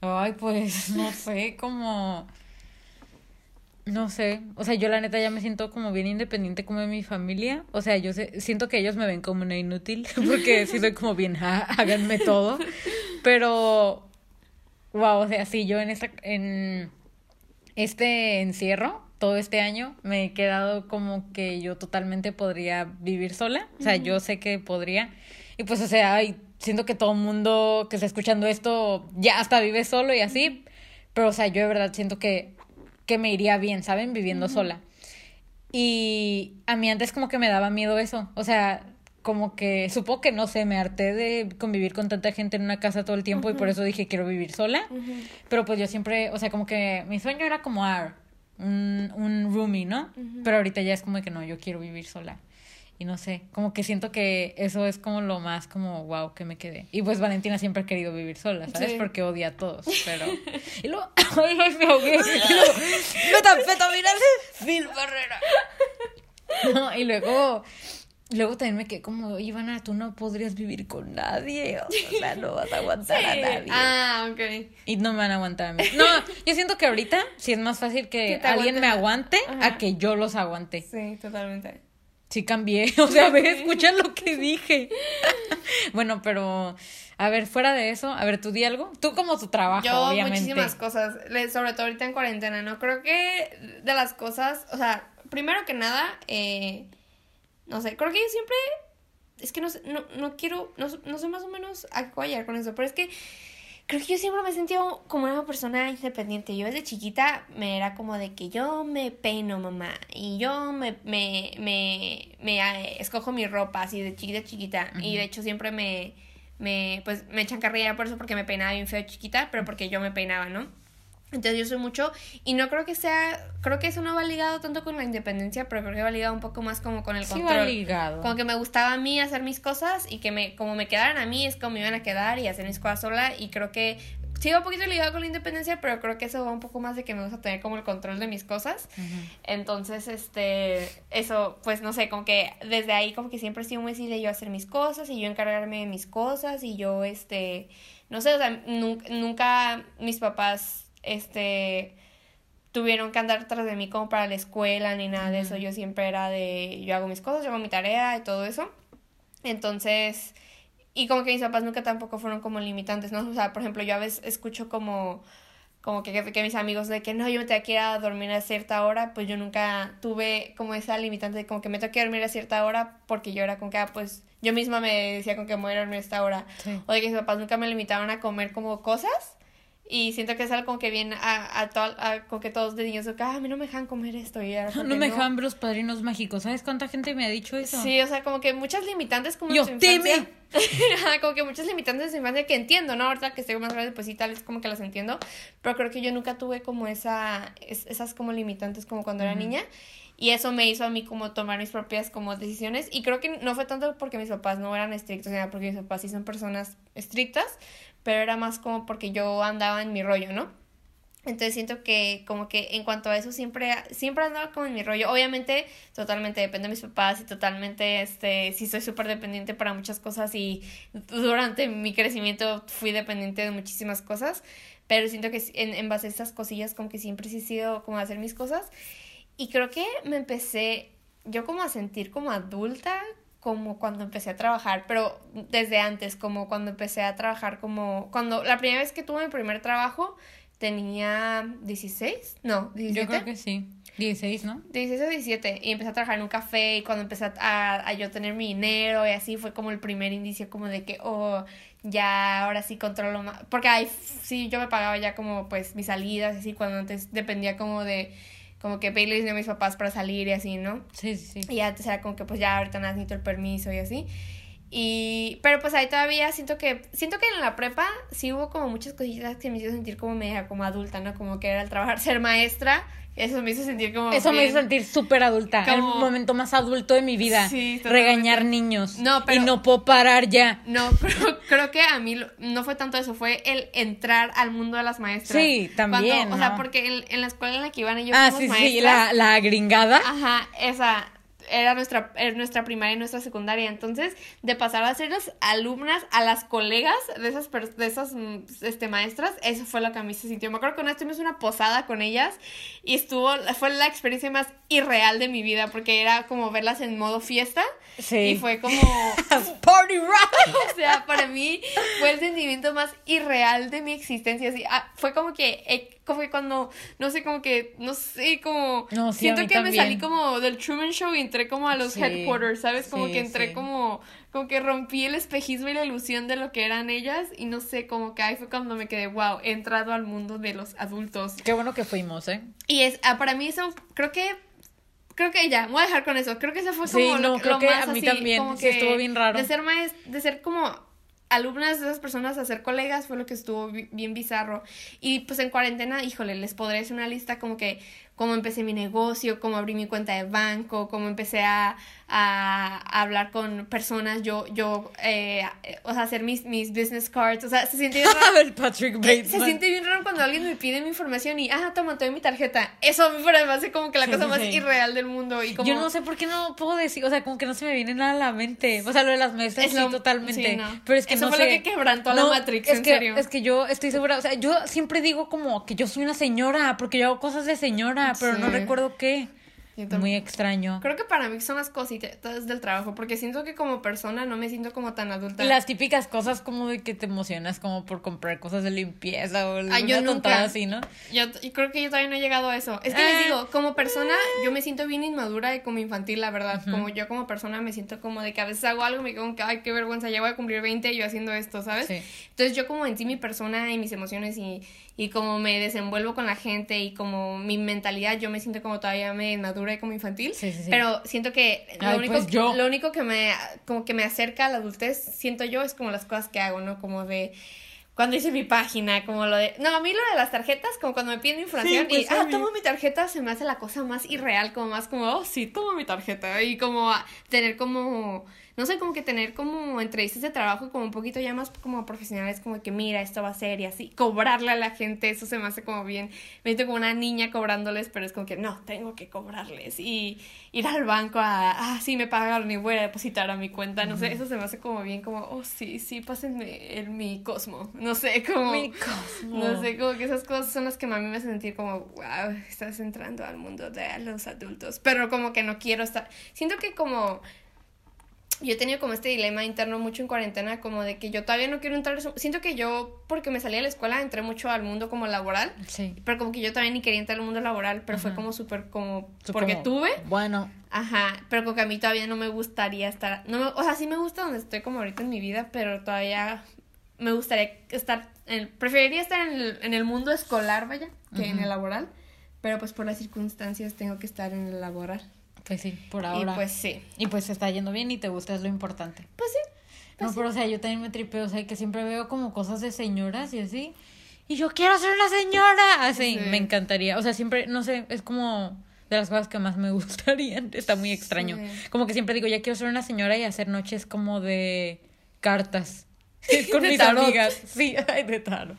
Ay, pues, (laughs) no sé, como... No sé, o sea, yo la neta ya me siento como bien independiente como de mi familia. O sea, yo siento que ellos me ven como una inútil, (laughs) porque sí soy como bien, háganme todo. Pero Wow, o sea, sí, yo en esta, en este encierro, todo este año, me he quedado como que yo totalmente podría vivir sola. O sea, yo sé que podría. Y pues, o sea, siento que todo el mundo que está escuchando esto ya hasta vive solo y así. Pero, o sea, yo de verdad siento que, que me iría bien, ¿saben? Viviendo sola. Y a mí antes como que me daba miedo eso. O sea, como que supongo que no sé, me harté de convivir con tanta gente en una casa todo el tiempo y por eso dije quiero vivir sola. Pero pues yo siempre, o sea, como que mi sueño era como ah, un, un roomie, ¿no? Pero ahorita ya es como que no, yo quiero vivir sola. Y no sé, como que siento que eso es como lo más como wow que me quedé. Y pues Valentina siempre ha querido vivir sola, ¿sabes? Porque odia a todos, pero... Y luego... ¡Ay, me ahogué! ¡No tan mira! ¡Phil Barrera! No, y luego Luego también me quedé como, Ivana, tú no podrías vivir con nadie. O sea, no vas a aguantar a (laughs) nadie. Ah, ok. Y no me van a aguantar a mí. No, yo siento que ahorita sí es más fácil que, alguien me aguante a que yo los aguante. Sí, totalmente. Sí cambié. (laughs) O sea, a ver, escucha lo que dije. bueno, pero... A ver, fuera de eso, a ver, tú di algo. Tú como tu trabajo, Yo, muchísimas cosas, sobre todo ahorita en cuarentena, ¿no? Creo que de las cosas, o sea, primero que nada, eh, no sé, creo que yo siempre. Es que no sé, no, no quiero. No, no sé más o menos a qué con eso. Pero es que creo que yo siempre me he sentido como una persona independiente. Yo desde chiquita me era como de que yo me peino, mamá, y yo me, me, me, me eh, escojo mi ropa así de chiquita chiquita. Y de hecho siempre me, me, pues, me echan carrilla por eso porque me peinaba bien feo chiquita, pero porque yo me peinaba, ¿no? Entonces yo soy mucho y no creo que sea, creo que eso no va ligado tanto con la independencia, pero creo que va ligado un poco más como con el Sí control. va ligado. Como que me gustaba a mí hacer mis cosas y que me, como me quedaran a mí es como me iban a quedar y hacer mis cosas sola y creo que sí va un poquito ligado con la independencia, pero creo que eso va un poco más de que me gusta tener como el control de mis cosas. Entonces, este, eso, pues no sé, como que desde ahí como que siempre he sido muy así de yo hacer mis cosas y yo encargarme de mis cosas y yo, este, no sé, o sea, nun- nunca mis papás, este, tuvieron que andar tras de mí como para la escuela ni nada de eso. Yo siempre era de, yo hago mis cosas, yo hago mi tarea y todo eso. Entonces, y como que mis papás nunca tampoco fueron como limitantes, ¿no? O sea, por ejemplo, yo a veces escucho como, como que, que, que mis amigos de que no, yo me tengo que ir a dormir a cierta hora, pues yo nunca tuve como esa limitante de como que me tengo que dormir a cierta hora porque yo era como que, ah, pues yo misma me decía con que me voy a dormir a esta hora. Sí. O de que mis papás nunca me limitaban a comer como cosas. Y siento que es algo como que viene a, a, to- a como que todos de niños, que, ah, a mí no me dejan comer esto. Y (laughs) como No me dejan ver los padrinos mágicos. ¿Sabes cuánta gente me ha dicho eso? Sí, o sea, como que muchas limitantes como Yo, en su infancia. (laughs) Como que muchas limitantes de su infancia que entiendo, ¿no? Ahorita que estoy más grande, pues sí, tal vez como que las entiendo. Pero creo que yo nunca tuve como esa, es- esas como limitantes como cuando era niña. Y eso me hizo a mí como tomar mis propias como decisiones. Y creo que no fue tanto porque mis papás no eran estrictos, sino porque mis papás sí son personas estrictas. Pero era más como porque yo andaba en mi rollo, ¿no? Entonces siento que como que en cuanto a eso siempre, siempre andaba como en mi rollo. Obviamente totalmente depende de mis papás y totalmente, este, sí soy súper dependiente para muchas cosas y durante mi crecimiento fui dependiente de muchísimas cosas. Pero siento que en, en base a esas cosillas como que siempre sí he sido como hacer mis cosas. Y creo que me empecé yo como a sentir como adulta como cuando empecé a trabajar, pero desde antes, como cuando empecé a trabajar como cuando la primera vez que tuve mi primer trabajo tenía 16, no, 17. Yo creo que sí. 16, ¿no? 16 o 17 y empecé a trabajar en un café y cuando empecé a, a yo tener mi dinero y así fue como el primer indicio como de que, oh, ya ahora sí controlo más, porque ahí sí yo me pagaba ya como pues mis salidas y así cuando antes dependía como de, como que pedirle dinero a mis papás para salir y así, ¿no? Sí, sí, sí. Y antes era como que pues ya ahorita nada, necesito el permiso y así. Y, pero pues ahí todavía siento que, siento que en la prepa sí hubo como muchas cositas que me hizo sentir como media, como adulta, ¿no? Como que era el trabajar, (laughs) ser maestra, eso me hizo sentir como Eso me hizo sentir súper adulta. Como- El momento más adulto de mi vida. Sí. Regañar niños. No, pero- Y no puedo parar ya. No, (laughs) creo, creo que a mí lo- no fue tanto eso, fue el entrar al mundo de las maestras. Sí, también, Cuando- o sea, porque en, en la escuela en la que y yo Ah, sí, sí, maestras, la, la gringada. Ajá, esa era nuestra, era nuestra primaria y nuestra secundaria. Entonces, de pasar a ser las alumnas a las colegas de esas, de esas mm, este, maestras, eso fue lo que a mí se sintió. Me acuerdo que una vez tuvimos una posada con ellas y estuvo, fue la experiencia más irreal de mi vida porque era como verlas en modo fiesta. Sí. Y fue como, (laughs) Party rock. (laughs) o sea, para mí fue el sentimiento más irreal de mi existencia. Así, ah, fue como que, eh, como que cuando, no sé, como que, no sé, como. No, sí, siento que me salí como del Truman Show y entré como a los Sí, headquarters, ¿sabes? Como sí, que entré sí. como, como que rompí el espejismo y la ilusión de lo que eran ellas. Y no sé, como que ahí fue cuando me quedé, wow, he entrado al mundo de los adultos. Qué bueno que fuimos, ¿eh? Y es, ah, para mí eso, creo que. Creo que ya, me voy a dejar con eso. Creo que eso fue Sí, como lo, no, creo lo que más a mí así, también, como sí, estuvo bien raro. De ser maest de ser como alumnas de esas personas a ser colegas fue lo que estuvo bi- bien bizarro. Y pues en cuarentena, híjole, les podré hacer una lista como que cómo empecé mi negocio, cómo abrí mi cuenta de banco, cómo empecé a, a, a hablar con personas, yo, yo, eh, o sea, hacer mis, mis business cards, o sea, se siente (laughs) bien raro. el Patrick Bateman. Se siente bien raro cuando alguien me pide mi información y, ah, toma, te mi tarjeta. Eso a mí para mí hace como que la Sí, cosa sí, más irreal del mundo. Y como, Yo no sé por qué no puedo decir, o sea, como que no se me viene nada a la mente. O sea, lo de las maestras Es sí, lo- totalmente. sí, no. Pero es que Eso no fue lo sé. que quebrantó a la Matrix, es en que, serio. Es que yo estoy segura, o sea, yo siempre digo como que yo soy una señora, porque yo hago cosas de señora, pero no recuerdo qué. muy extraño. Creo que para mí son las cositas del trabajo, porque siento que como persona no me siento como tan adulta. Las típicas cosas como de que te emocionas como por comprar cosas de limpieza o Ah, yo nunca. así, ¿no? Yo, creo que yo todavía no he llegado a eso. Es que Ah. les digo, como persona, yo me siento bien inmadura y como infantil, la verdad. Como yo como persona me siento como de que a veces hago algo y me que, ay, qué vergüenza, ya voy a cumplir 20 y yo haciendo esto, ¿sabes? Sí. Entonces yo como en sí mi persona y mis emociones y, y como me desenvuelvo con la gente y como mi mentalidad, yo me siento como todavía me inmadura y como infantil. Sí, sí, sí. Pero siento que lo, único, pues yo. lo único que me, como que me acerca a la adultez, siento yo, es como las cosas que hago, ¿no? Como de cuando hice mi página, como lo de... No, a mí lo de las tarjetas, como cuando me piden información pues, y, ah, mí. tomo mi tarjeta, se me hace la cosa más irreal, como más como, oh, sí, tomo mi tarjeta. Y como tener como, no sé, como que tener como entrevistas de trabajo como un poquito ya más como profesionales, como que mira, esto va a ser y así, cobrarle a la gente, eso se me hace como bien, me siento como una niña cobrándoles, pero es como que no, tengo que cobrarles y ir al banco a, ah, sí, me pagaron y voy a depositar a mi cuenta, no sé, eso se me hace como bien, como, oh, sí, sí, pásenme el, mi Cosmo, no sé, como... Mi Cosmo. No sé, como que esas cosas son las que a mí me hacen sentir como, wow, estás entrando al mundo de los adultos. Pero como que no quiero estar. Siento que como. Yo he tenido como este dilema interno mucho en cuarentena, como de que yo todavía no quiero entrar. Siento que yo, porque me salí de la escuela, entré mucho al mundo como laboral. Sí. Pero como que yo también ni quería entrar al mundo laboral, pero fue como súper como. Porque tuve. Bueno, Ajá, pero como que a mí todavía no me gustaría estar, no me, o sea, sí me gusta donde estoy como ahorita en mi vida, pero todavía me gustaría estar, en, preferiría estar en el, en el mundo escolar, vaya, que en el laboral, pero pues por las circunstancias tengo que estar en el laboral. Pues sí, por ahora. Y pues sí, Y pues te está yendo bien y te gusta, es lo importante. pues sí. No, pero o sea, yo también me tripeo, o sea, que siempre veo como cosas de señoras y así. Y yo quiero ser una señora. Así, Sí. me encantaría. O sea, siempre, no sé, es como de las cosas que más me (laughs) gustarían. Está muy extraño. Sí. Como que siempre digo, ya quiero ser una señora y hacer noches como de cartas. (laughs) Con De mis tarot. amigas. Sí, (laughs) ay, de tarot.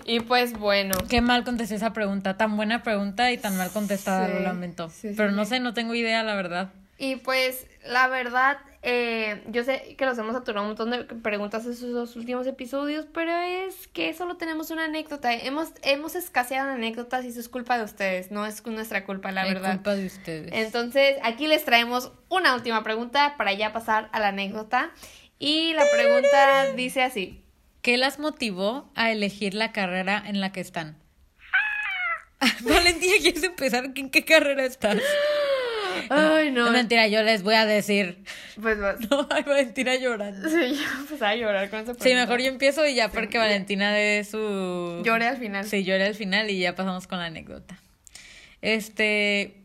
(laughs) Y pues bueno, Qué mal contesté esa pregunta. Tan buena pregunta y tan mal contestada, Sí, lo lamento. sí, sí, Pero no sé, no tengo idea, la verdad. y pues la verdad, eh, yo sé que nos hemos saturado un montón de preguntas esos dos últimos episodios, pero es que solo tenemos una anécdota. Hemos, hemos escaseado en anécdotas y eso es culpa de ustedes, no es nuestra culpa, la Es verdad. culpa de ustedes. Entonces, aquí les traemos una última pregunta para ya pasar a la anécdota. Y la pregunta dice así. ¿Qué las motivó a elegir la carrera en la que están? (laughs) Valentina, ¿quieres empezar? ¿En qué carrera estás? Ay, no. No, mentira, yo les voy a decir. Pues vas. (laughs) No, ay, Valentina llorando. Sí, yo empecé a llorar con esa pregunta. Sí, mejor yo empiezo y ya porque Valentina dé su... Lloré al final. Sí, lloré al final y ya pasamos con la anécdota. Este,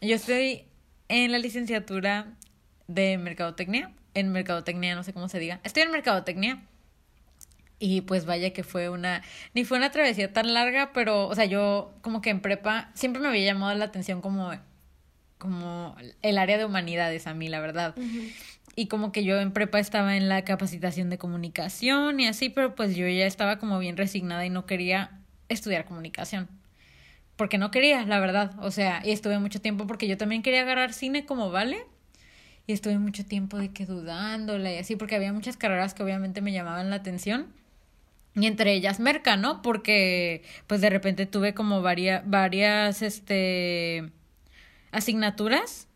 yo estoy en la licenciatura de Mercadotecnia. En Mercadotecnia, no sé cómo se diga. Estoy en Mercadotecnia. Y pues vaya que fue una, ni fue una travesía tan larga, pero, o sea, yo como que en prepa siempre me había llamado la atención como, como el área de humanidades a mí, la verdad. Y como que yo en prepa estaba en la capacitación de comunicación y así, pero pues yo ya estaba como bien resignada y no quería estudiar comunicación. Porque no quería, la verdad. O sea, y estuve mucho tiempo porque yo también quería agarrar cine como vale. Y estuve mucho tiempo de que dudándola y así, porque había muchas carreras que obviamente me llamaban la atención. Y entre ellas Merca, ¿no? Porque pues de repente tuve como varias, varias, este, asignaturas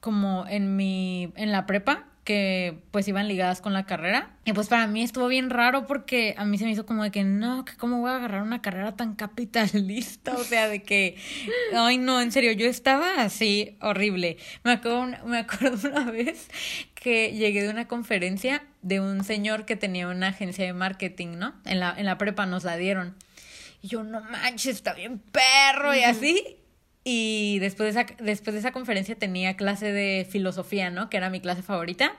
como en mi, en la prepa que pues iban ligadas con la carrera. Y pues para mí estuvo bien raro porque a mí se me hizo como de que no, que cómo voy a agarrar una carrera tan capitalista, o sea, de que, ay no, en serio, yo estaba así horrible. Me acuerdo, me acuerdo (laughs) una vez que llegué de una conferencia de un señor que tenía una agencia de marketing, ¿no? En la, en la prepa nos la dieron. Y yo, no manches, está bien perro y así. Y después de, esa, después de esa conferencia tenía clase de filosofía, ¿no? Que era mi clase favorita.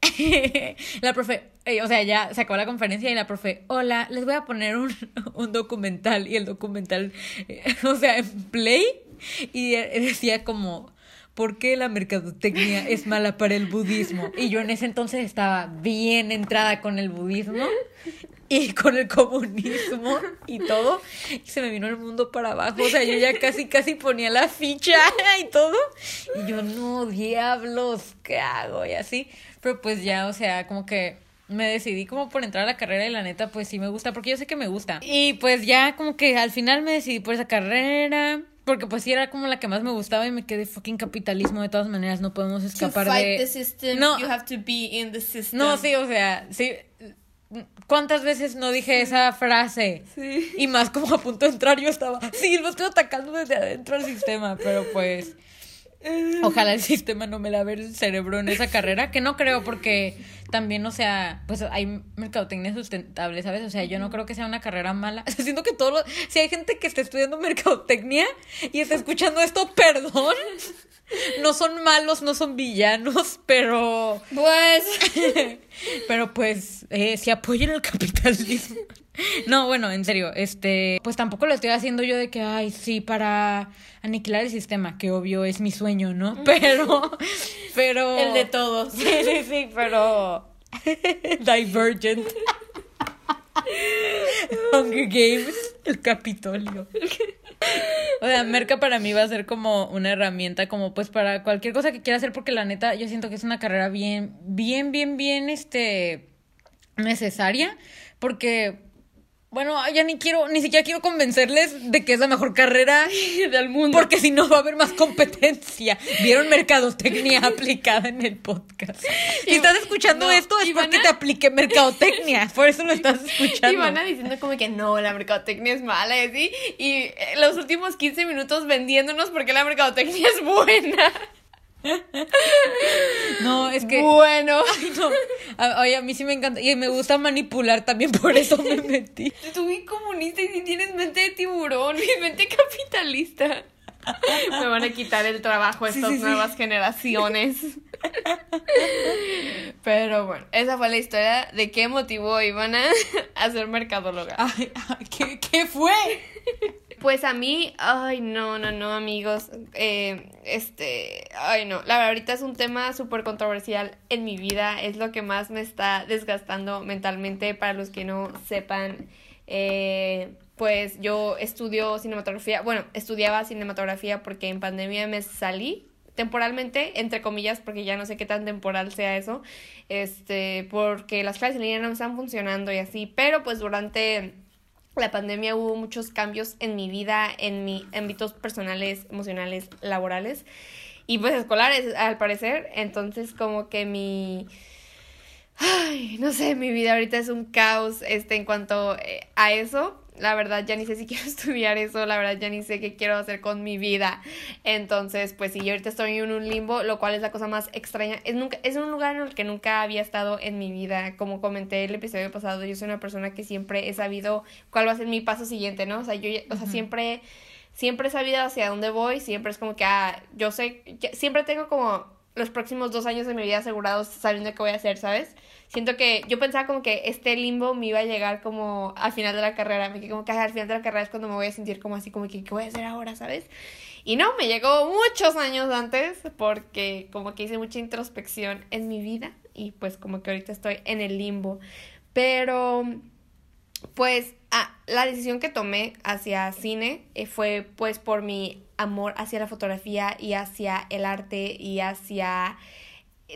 (laughs) la profe, eh, o sea, ya se acabó la conferencia y la profe, hola, les voy a poner un, (laughs) un documental. Y el documental, eh, (laughs) o sea, en play, y de- decía como, ¿por qué la mercadotecnia es mala para el budismo? Y yo en ese entonces estaba bien entrada con el budismo y con el comunismo y todo. Y se me vino el mundo para abajo. O sea, yo ya casi, casi ponía la ficha y todo. Y yo, no, diablos, ¿qué hago? Y así. Pero pues ya, o sea, como que me decidí como por entrar a la carrera y la neta, pues sí me gusta, porque yo sé que me gusta. Y pues ya como que al final me decidí por esa carrera. Porque pues sí era como la que más me gustaba y me quedé fucking capitalismo de todas maneras, no podemos escapar to fight de... the system, No. you have to be in the system. No, sí, o sea, sí. ¿Cuántas veces no dije esa frase? Sí. Y más como a punto de entrar yo estaba, sí, lo estoy atacando desde adentro al sistema, pero pues ojalá el sistema no me lave el cerebro en esa carrera, que no creo porque también, o sea, pues hay mercadotecnia sustentable, ¿sabes? O sea, yo no creo que sea una carrera mala. (laughs) Siento que todos los, si hay gente que está estudiando mercadotecnia y está escuchando esto, perdón. No son malos, no son villanos, pero Pues. (laughs) pero pues, eh, si apoyen el capitalismo. (laughs) No, bueno, en serio, este, pues tampoco lo estoy haciendo yo de que, ay, sí, para aniquilar el sistema, que obvio es mi sueño, ¿no? Pero, (laughs) pero... El de todos. Sí, sí, sí, pero... (laughs) Divergent. Hunger Games, el Capitolio. O sea, Merca para mí va a ser como una herramienta, como pues para cualquier cosa que quiera hacer, porque la neta, yo siento que es una carrera bien, bien, bien, bien, este, necesaria, porque, bueno, ya ni quiero, ni siquiera quiero convencerles de que es la mejor carrera (laughs) Del mundo. porque si no va a haber más competencia. Vieron mercadotecnia (laughs) aplicada en el podcast. Si Y- estás escuchando no, esto es porque a- te apliqué mercadotecnia. Por eso lo estás (laughs) escuchando. Y van a diciendo como que no, la mercadotecnia es mala y así. Y eh, los últimos 15 minutos vendiéndonos porque la mercadotecnia es buena. (laughs) No, es que. Bueno. (laughs) Ay, no. A- Oye, a mí sí me encanta. Y me gusta manipular también, por eso me (laughs) metí. Tú bien comunista y si tienes mente de tiburón y mente capitalista. Me van a quitar el trabajo Sí, estas sí, sí. nuevas generaciones. Pero bueno, esa fue la historia de qué motivó a Ivana a ser mercadóloga. Ay, ay, ¿qué, ¿qué fue? Pues a mí, ay, no, no, no, amigos. Eh, este, ay, no. La verdad, ahorita es un tema súper controversial en mi vida. Es lo que más me está desgastando mentalmente. Para los que no sepan, eh, pues yo estudio cinematografía. Bueno, estudiaba cinematografía porque en pandemia me salí temporalmente, entre comillas, porque ya no sé qué tan temporal sea eso, este, porque las clases en línea no me están funcionando y así, pero pues durante la pandemia hubo muchos cambios en mi vida, en mis ámbitos personales, emocionales, laborales y pues escolares al parecer. Entonces como que mi... Ay, no sé, mi vida ahorita es un caos este, en cuanto eh, a eso. La verdad ya ni sé si (laughs) quiero estudiar eso, la verdad ya ni sé qué quiero hacer con mi vida. Entonces, pues sí, yo ahorita estoy en un limbo, lo cual es la cosa más extraña. Es, nunca, es un lugar en el que nunca había estado en mi vida. Como comenté el episodio pasado, yo soy una persona que siempre he sabido cuál va a ser mi paso siguiente, ¿no? O sea, yo, o sea, siempre, siempre he sabido hacia dónde voy, siempre es como que, ah, yo sé, siempre tengo como los próximos dos años de mi vida asegurados sabiendo qué voy a hacer, ¿sabes? Siento que yo pensaba como que este limbo me iba a llegar como al final de la carrera, me quedé como que "Ay, al final de la carrera es cuando me voy a sentir como así, como que qué voy a hacer ahora, ¿sabes? Y no, me llegó muchos años antes porque como que hice mucha introspección en mi vida y pues como que ahorita estoy en el limbo. Pero pues ah, la decisión que tomé hacia cine eh, fue pues por mi amor hacia la fotografía y hacia el arte y hacia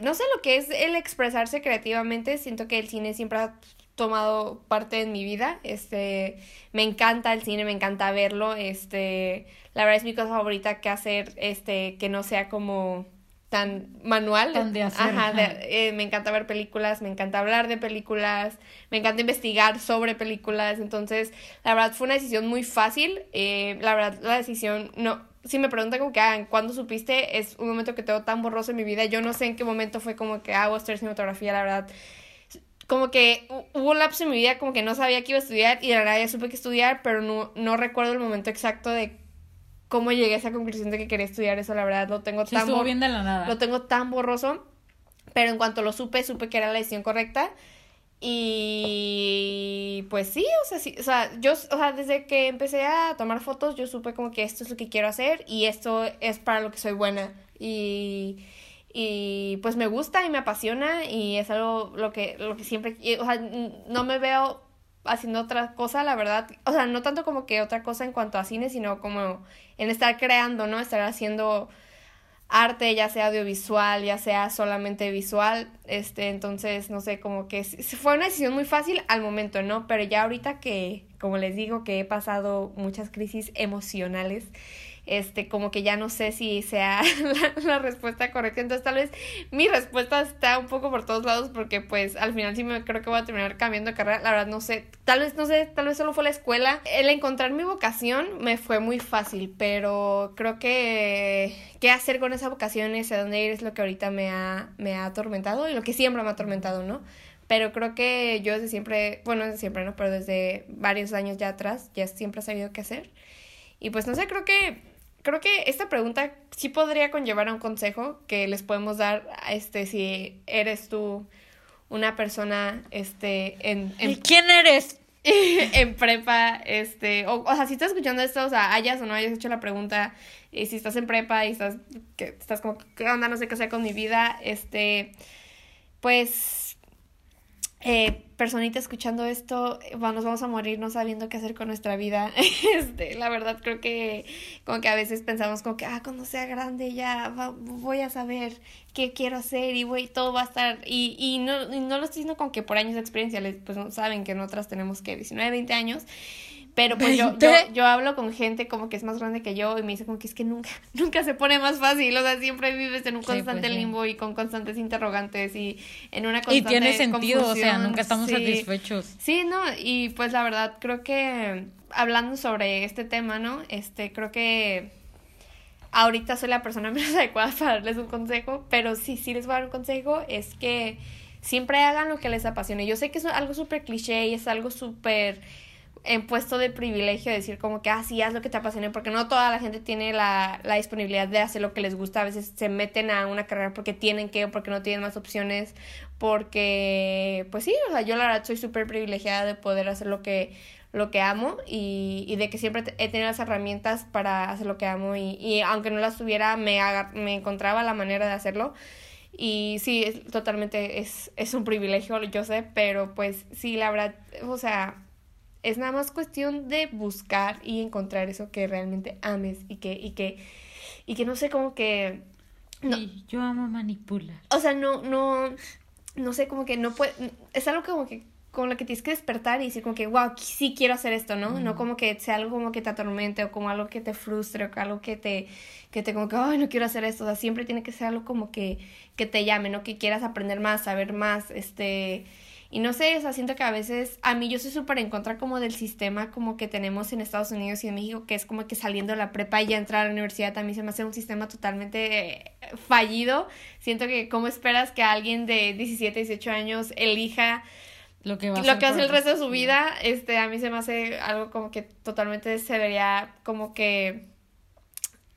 no sé lo que es el expresarse creativamente, siento que el cine siempre ha tomado parte en mi vida, este, me encanta el cine, me encanta verlo, este, la verdad es mi cosa favorita que hacer, este, que no sea como tan manual, Tan de hacer, Ajá, de- eh, me encanta ver películas, me encanta hablar de películas, me encanta investigar sobre películas, entonces la verdad fue una decisión muy fácil, eh, la verdad la decisión no, si me preguntan como que, ah, ¿cuándo supiste? Es un momento que tengo tan borroso en mi vida, yo no sé en qué momento fue como que hago estudiar cinematografía, la verdad, como que hu- hubo un lapso en mi vida como que no sabía que iba a estudiar y de la verdad ya supe que estudiar, pero no, no recuerdo el momento exacto de cómo llegué a esa conclusión de que quería estudiar eso, la verdad, lo tengo Sí, tan estuvo bien de la nada. lo tengo tan borroso, pero en cuanto lo supe, supe que era la decisión correcta. Y pues sí, o sea, sí, o sea, yo, o sea, desde que empecé a tomar fotos, yo supe como que esto es lo que quiero hacer y esto es para lo que soy buena. Y, y pues me gusta y me apasiona y es algo lo que, lo que siempre, o sea, no me veo haciendo otra cosa, la verdad. O sea, no tanto como que otra cosa en cuanto a cine, sino como en estar creando, ¿no? Estar haciendo arte, ya sea audiovisual, ya sea solamente visual, este, entonces, no sé, como que fue una decisión muy fácil al momento, ¿no? Pero ya ahorita que, como les digo, que he pasado muchas crisis emocionales, este, como que ya no sé si sea (laughs) la, respuesta correcta. Entonces, tal vez mi respuesta está un poco por todos lados porque, pues, al final sí me creo que voy a terminar cambiando de carrera. La verdad, no sé. Tal vez, no sé, tal vez solo fue la escuela. El encontrar mi vocación me fue muy fácil, pero creo que qué hacer con esa vocación, ese dónde ir es lo que ahorita me ha, me ha atormentado y lo que siempre me ha atormentado, ¿no? pero creo que yo desde siempre, bueno, desde siempre, ¿no? Pero desde varios años ya atrás, ya siempre he sabido qué hacer. Y pues no sé, creo que creo que esta pregunta sí podría conllevar a un consejo que les podemos dar este si eres tú una persona este en, en quién eres (laughs) en prepa este o, o sea si estás escuchando esto o sea hayas o no hayas hecho la pregunta y si estás en prepa y estás que estás como qué onda no sé qué hacer con mi vida este pues eh, personita escuchando esto, nos vamos a morir no sabiendo qué hacer con nuestra vida. (laughs) Este, la verdad creo que como que a veces pensamos como que, ah, cuando sea grande ya voy a saber qué quiero hacer y voy, todo va a estar, y, y, no, y no lo estoy diciendo con que por años de experiencia, pues saben que nosotras tenemos que 19, 20 años, pero pues yo, yo, yo, hablo con gente como que es más grande que yo y me dice como que es que nunca, (laughs) nunca se pone más fácil, o sea, siempre vives en un pues constante limbo y con constantes interrogantes y en una constante Y tiene sentido, o sea, nunca estamos satisfechos. Sí, no, y pues la verdad creo que hablando sobre este tema, ¿no? Este, creo que ahorita soy la persona (laughs) menos adecuada para darles un consejo, pero sí, sí les voy a dar un consejo, es que siempre hagan lo que les apasione. Yo sé que es algo súper cliché y es algo súper en puesto de privilegio decir como que, ah, sí, haz lo que te apasione, porque no toda la gente tiene la, la disponibilidad de hacer lo que les gusta, a veces se meten a una carrera porque tienen que o porque no tienen más opciones, porque, pues sí, o sea, yo la verdad soy súper privilegiada de poder hacer lo que, lo que amo y, y de que siempre he tenido las herramientas para hacer lo que amo y, y aunque no las tuviera, me, me encontraba la manera de hacerlo. Y sí, es, totalmente es, es un privilegio, yo sé, pero pues sí, la verdad, o sea, es nada más cuestión de buscar y encontrar eso que realmente ames y que, y que, y que no sé, como que... No. yo amo manipular. O sea, no, no, no sé, como que no puede, es algo como que con lo que tienes que despertar y decir como que, wow, sí quiero hacer esto, ¿no? No como que sea algo como que te atormente o como algo que te frustre o algo que te, que te como que, ay, no quiero hacer esto. O sea, siempre tiene que ser algo como que, que te llame, ¿no? Que quieras aprender más, saber más, este, y no sé, o sea, siento que a veces, a mí yo soy súper en contra como del sistema como que tenemos en Estados Unidos y en México, que es como que saliendo de la prepa y ya entrar a la universidad también se me hace un sistema totalmente eh, fallido. Siento que cómo esperas que alguien de 17, 18 años elija lo que, va lo que hace el resto de su vida, este, a mí se me hace algo como que totalmente se vería como que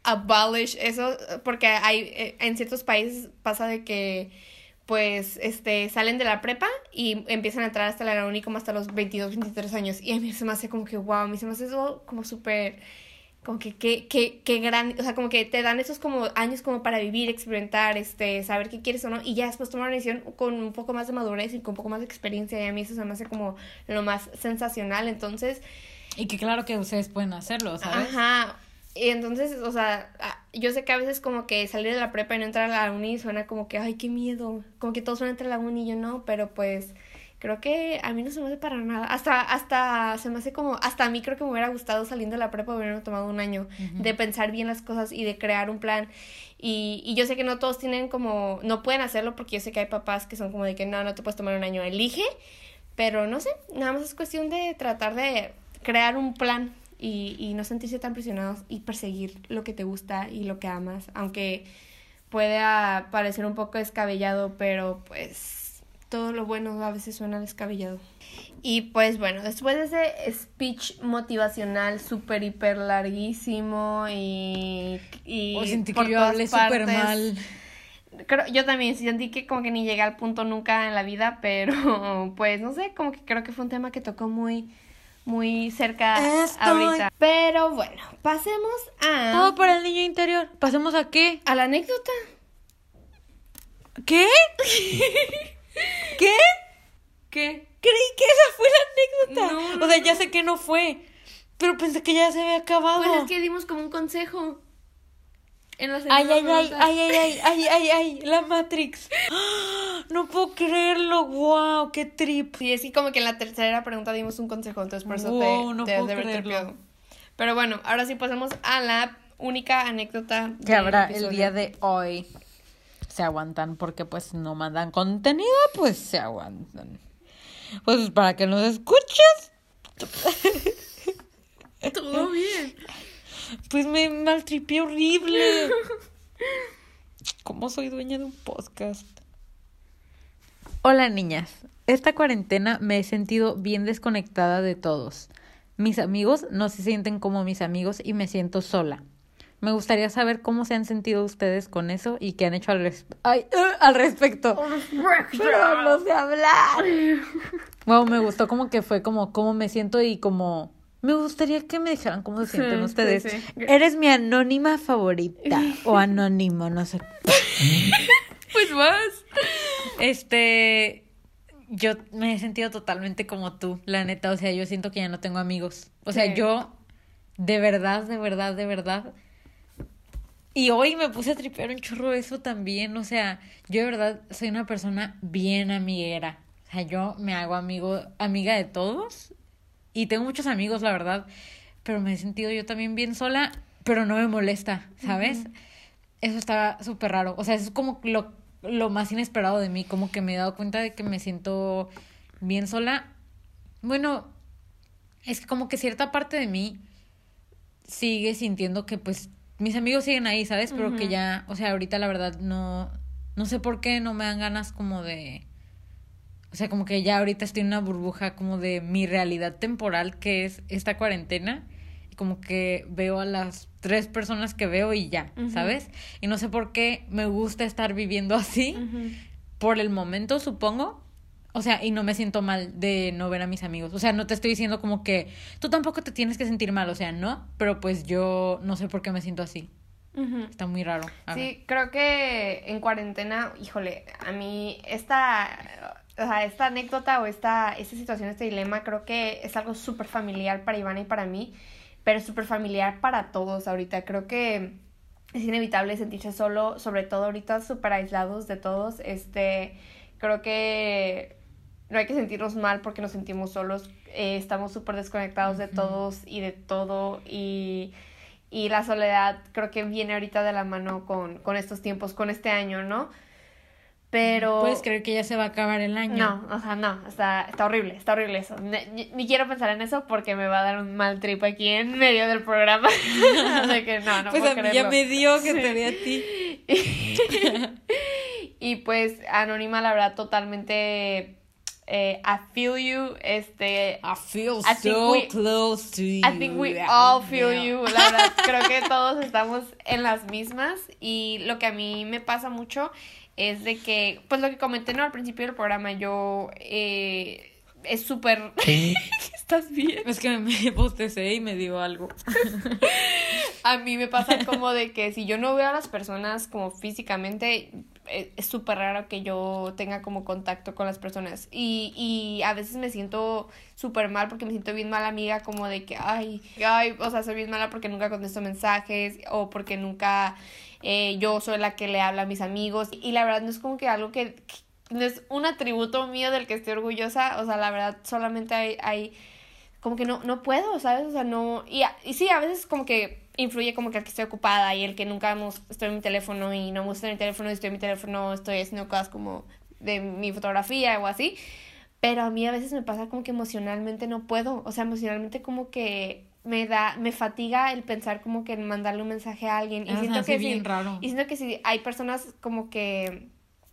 abolish eso, porque hay, eh, en ciertos países pasa de que pues este salen de la prepa y empiezan a entrar hasta la uni como hasta los 22, 23 años. Y a mí se me hace como que, wow, a mí se me hace eso como súper, como que, qué que, que gran, o sea, como que te dan esos como años como para vivir, experimentar, este, saber qué quieres o no, y ya después tomar una decisión con un poco más de madurez y con un poco más de experiencia. Y a mí eso se me hace como lo más sensacional. Entonces... Y que claro que ustedes pueden hacerlo, ¿sabes? Ajá, y entonces, o sea, ah, yo sé que a veces como que salir de la prepa y no entrar a la uni suena como que, ay, qué miedo. Como que todos van a entrar a la uni y yo no, pero pues creo que a mí no se me hace para nada. Hasta, hasta se me hace como, hasta a mí creo que me hubiera gustado saliendo de la prepa hubiera tomado un año de pensar bien las cosas y de crear un plan. Y, y yo sé que no todos tienen como, no pueden hacerlo porque yo sé que hay papás que son como de que no, no te puedes tomar un año, elige. Pero no sé, nada más es cuestión de tratar de crear un plan y, y no sentirse tan presionados y perseguir lo que te gusta y lo que amas, aunque pueda parecer un poco descabellado, pero pues todo lo bueno a veces suena descabellado. Y pues bueno, después de ese speech motivacional súper, hiper larguísimo y... y o sentí que yo hablé súper mal. Creo, yo también sentí que como que ni llegué al punto nunca en la vida, pero (laughs) pues no sé, como que creo que fue un tema que tocó muy muy cerca ahorita. Pero bueno, pasemos a. Todo por el niño interior. ¿Pasemos a qué? A la anécdota. ¿Qué? (laughs) ¿Qué? ¿Qué? Creí que esa fue la anécdota. o sea, ya sé que no fue. Pero pensé que ya se había acabado. Pues es que dimos como un consejo. En la Ay, ay, ay, ay, ay, ay, ay, ay, ay, la Matrix. (gasps) No puedo creerlo, wow, qué trip. Sí, es que como que en la tercera pregunta dimos un consejo, entonces por eso Wow, te, no te puedo. Pero bueno, ahora sí pasamos a la única anécdota Que habrá el día de hoy. Se aguantan porque pues no mandan contenido, pues se aguantan. Pues para que nos escuches, Todo bien. Pues me maltripié horrible. ¿Cómo soy dueña de un podcast? Hola niñas, esta cuarentena me he sentido bien desconectada de todos. Mis amigos no se sienten como mis amigos y me siento sola. Me gustaría saber cómo se han sentido ustedes con eso y qué han hecho al, res- Ay, (laughs) al respecto. Pero no sé hablar. Wow, me gustó como que fue como cómo me siento y como me gustaría que me dijeran cómo se sienten Sí, ustedes. sí, sí. Eres mi anónima favorita o (laughs) anónimo, no sé. (laughs) Pues vas. Este, yo me he sentido totalmente como tú, la neta, o sea, yo siento que ya no tengo amigos. O sea, yo de verdad, de verdad, de verdad. Y hoy me puse a tripear un chorro eso también, o sea, yo de verdad soy una persona bien amiguera. O sea, yo me hago amigo, amiga de todos y tengo muchos amigos, la verdad, pero me he sentido yo también bien sola, pero no me molesta, ¿sabes? Eso está súper raro. O sea, eso es como lo, lo más inesperado de mí, como que me he dado cuenta de que me siento bien sola. Bueno, es que como que cierta parte de mí sigue sintiendo que pues mis amigos siguen ahí, ¿sabes? Pero que ya, o sea, ahorita la verdad no, no sé por qué no me dan ganas como de... O sea, como que ya ahorita estoy en una burbuja como de mi realidad temporal que es esta cuarentena. Y como que veo a las tres personas que veo y ya. ¿sabes? Y no sé por qué me gusta estar viviendo así por el momento, supongo. O sea, y no me siento mal de no ver a mis amigos. O sea, no te estoy diciendo como que tú tampoco te tienes que sentir mal, o sea, no. Pero pues yo no sé por qué me siento así. Está muy raro. A ver. Sí, creo que en cuarentena, híjole, a mí esta, o sea, esta anécdota o esta, esta situación, este dilema, creo que es algo súper familiar para Ivana y para mí, pero súper familiar para todos ahorita. Creo que es inevitable sentirse solo, sobre todo ahorita súper aislados de todos. Este, creo que no hay que sentirnos mal porque nos sentimos solos. Eh, estamos súper desconectados de todos y de todo y, y la soledad creo que viene ahorita de la mano con, con estos tiempos, con este año, ¿no? Pero... ¿Puedes creer que ya se va a acabar el año? No, o sea, no, está, está horrible, está horrible eso. Ni, ni quiero pensar en eso porque me va a dar un mal trip aquí en medio del programa. (laughs) de que no, no pues puedo a mí ya me dio que Sí. te dé a ti. (laughs) y pues Anónima, la verdad, totalmente eh, I feel you, este... I feel I so we- close to you. I think we all feel you. La verdad, creo que (laughs) todos estamos en las mismas. Y lo que a mí me pasa mucho es de que, pues lo que comenté ¿no? al principio del programa, yo eh, es súper. (laughs) ¿Estás bien? Es que me (laughs) bostecé y me dio algo. (laughs) A mí me pasa como de que si yo no veo a las personas como físicamente, es súper raro que yo tenga como contacto con las personas. Y, y a veces me siento súper mal porque me siento bien mala amiga, como de que, ay, ay, o sea, soy bien mala porque nunca contesto mensajes o porque nunca eh, yo soy la que le habla a mis amigos. Y la verdad no es como que algo que, que no es un atributo mío del que estoy orgullosa. O sea, la verdad solamente hay... hay como que no, no puedo, ¿sabes? O sea, no... Y, sí, a veces como que influye como que el que estoy ocupada y el que nunca estoy en mi teléfono y no me gusta mi teléfono y estoy en mi teléfono, estoy haciendo cosas como de mi fotografía o así. Pero a mí a veces me pasa como que emocionalmente no puedo. O sea, emocionalmente como que me da, me fatiga el pensar como que en mandarle un mensaje a alguien. Y siento sí, que bien sí. raro. Y siento que si hay personas como que...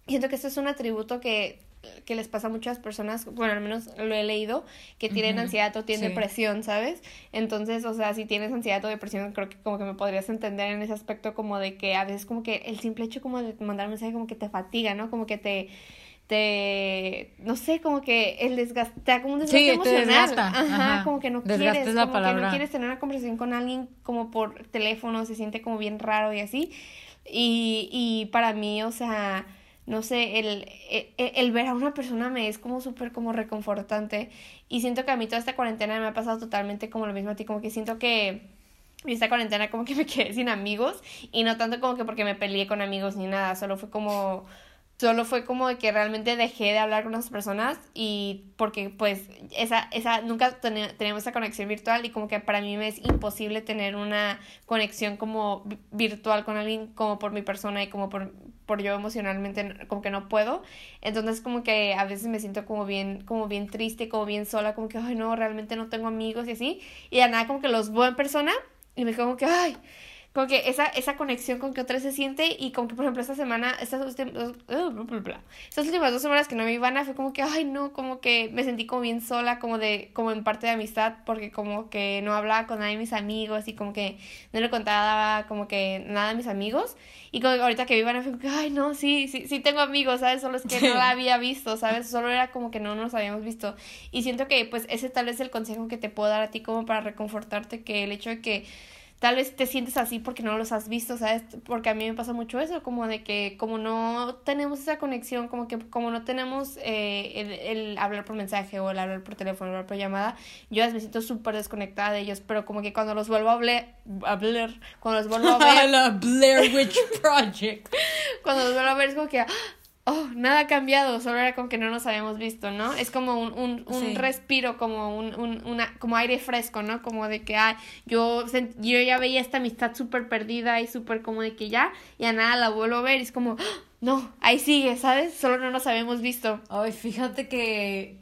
Siento que esto es un atributo que, que les pasa a muchas personas, bueno, al menos lo he leído, que tienen ansiedad o tienen sí. depresión, ¿sabes? Entonces, o sea, si tienes ansiedad o depresión, creo que como que me podrías entender en ese aspecto como de que a veces como que el simple hecho como de mandar un mensaje como que te fatiga, ¿no? Como que te te no sé, como que el desgaste, te da como un desgaste Sí, te emocional. desgasta, Ajá, ajá. como que no quieres, la como que no quieres tener una conversación con alguien como por teléfono, se siente como bien raro y así. Y, y para mí, o sea, no sé, el, el, el ver a una persona me es como súper como reconfortante. Y siento que a mí toda esta cuarentena me ha pasado totalmente como lo mismo a ti, como que siento que esta cuarentena como que (laughs) me quedé sin amigos y no tanto como que porque me peleé con amigos ni nada, solo fue como solo fue como de que realmente dejé de hablar con las personas y porque pues esa, esa, nunca tenemos esa conexión virtual y como que para mí me es imposible tener una conexión como virtual con alguien como por mi persona y como por, por yo emocionalmente como que no puedo. Entonces como que a veces me siento como bien, como bien triste, como bien sola, como que, ay no, realmente no tengo amigos y así. Y a nada como que los veo en persona y me como que, ay, como que esa, esa conexión con que otra se siente y como que, por ejemplo, esta semana, estas últimas, estas últimas dos semanas que no me iban a fue como que, ay, no, como que me sentí como bien sola, como de, como en parte de amistad, porque como que no hablaba con nadie de mis amigos y como que no le contaba como que nada a mis amigos. Y como que ahorita que vivan a fue como que, ay, no, sí, sí, sí tengo amigos, ¿sabes? Solo es que no la había visto, ¿sabes? Solo era como que no nos habíamos visto. Y siento que, pues, ese tal vez es el consejo que te puedo dar a ti como para reconfortarte, que el hecho de que tal vez te sientes así porque no los has visto, ¿sabes? Porque a mí me pasa mucho eso, como de que como no tenemos esa conexión, como que como no tenemos eh, el, hablar por mensaje o el hablar por teléfono, hablar por llamada, yo me siento súper desconectada de ellos, pero como que cuando los vuelvo a hablar, a hablar cuando los vuelvo a (laughs) ver... La Blair Witch Project. (laughs) cuando los vuelvo a ver es como que oh, nada ha cambiado, solo era como que no nos habíamos visto, ¿no? Es como un, un, un respiro, como un, un una, como aire fresco, ¿no? Como de que, ay, yo, yo ya veía esta amistad súper perdida y súper como de que ya, y a nada la vuelvo a ver y es como, ¡Ah! no, ahí sigue, ¿sabes? Solo no nos habíamos visto. Ay, fíjate que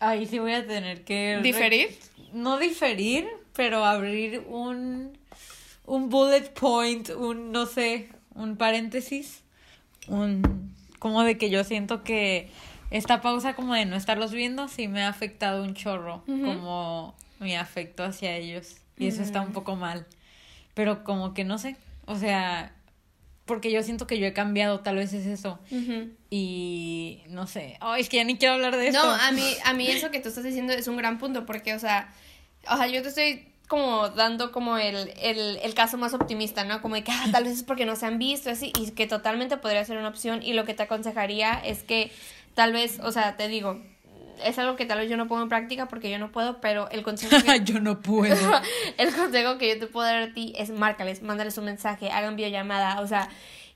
ahí sí voy a tener que... ¿Diferir? No diferir, pero abrir un, un bullet point, un, no sé, un paréntesis, un como de que yo siento que esta pausa como de no estarlos viendo sí me ha afectado un chorro, como mi afecto hacia ellos. Y eso está un mm. poco mal. Pero como que no sé, o sea, porque yo siento que yo he cambiado, tal vez es eso. Y no sé, ay, es que ya ni quiero hablar de eso. No, a mí, a mí eso que tú estás diciendo es un gran punto, porque, o sea, o sea, yo te estoy como dando como el, el, el, caso más optimista, ¿no? Como de que ah, tal vez es porque no se han visto, así, y que totalmente podría ser una opción. Y lo que te aconsejaría es que tal vez, o sea, te digo, es algo que tal vez yo no pongo en práctica porque yo no puedo, pero el consejo que... (laughs) yo no puedo. (laughs) el consejo que yo te puedo dar a ti es márcales, mándales un mensaje, hagan videollamada, o sea,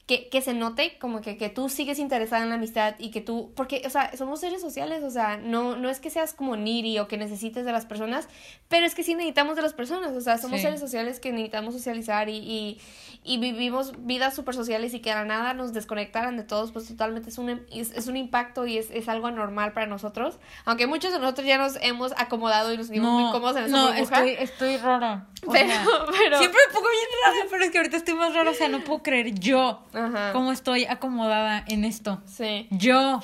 que, que se note como que, que tú sigues interesada en la amistad y que tú, porque, o sea, somos seres sociales, o sea, no, no es que seas como niri o que necesites de las personas, pero es que sí necesitamos de las personas, o sea, somos seres sociales que necesitamos socializar y, y, y vivimos vidas súper sociales y que a nada nos desconectaran de todos, pues totalmente es un, es, es un impacto y es, es, algo anormal para nosotros, aunque muchos de nosotros ya nos hemos acomodado y nos sentimos muy cómodos en esa no, estoy, estoy rara. Pero, (laughs) pero... Siempre me pongo bien rara, pero es que ahorita estoy más rara, o sea, no puedo creer yo Ajá. cómo estoy acomodada en esto. Sí. Yo,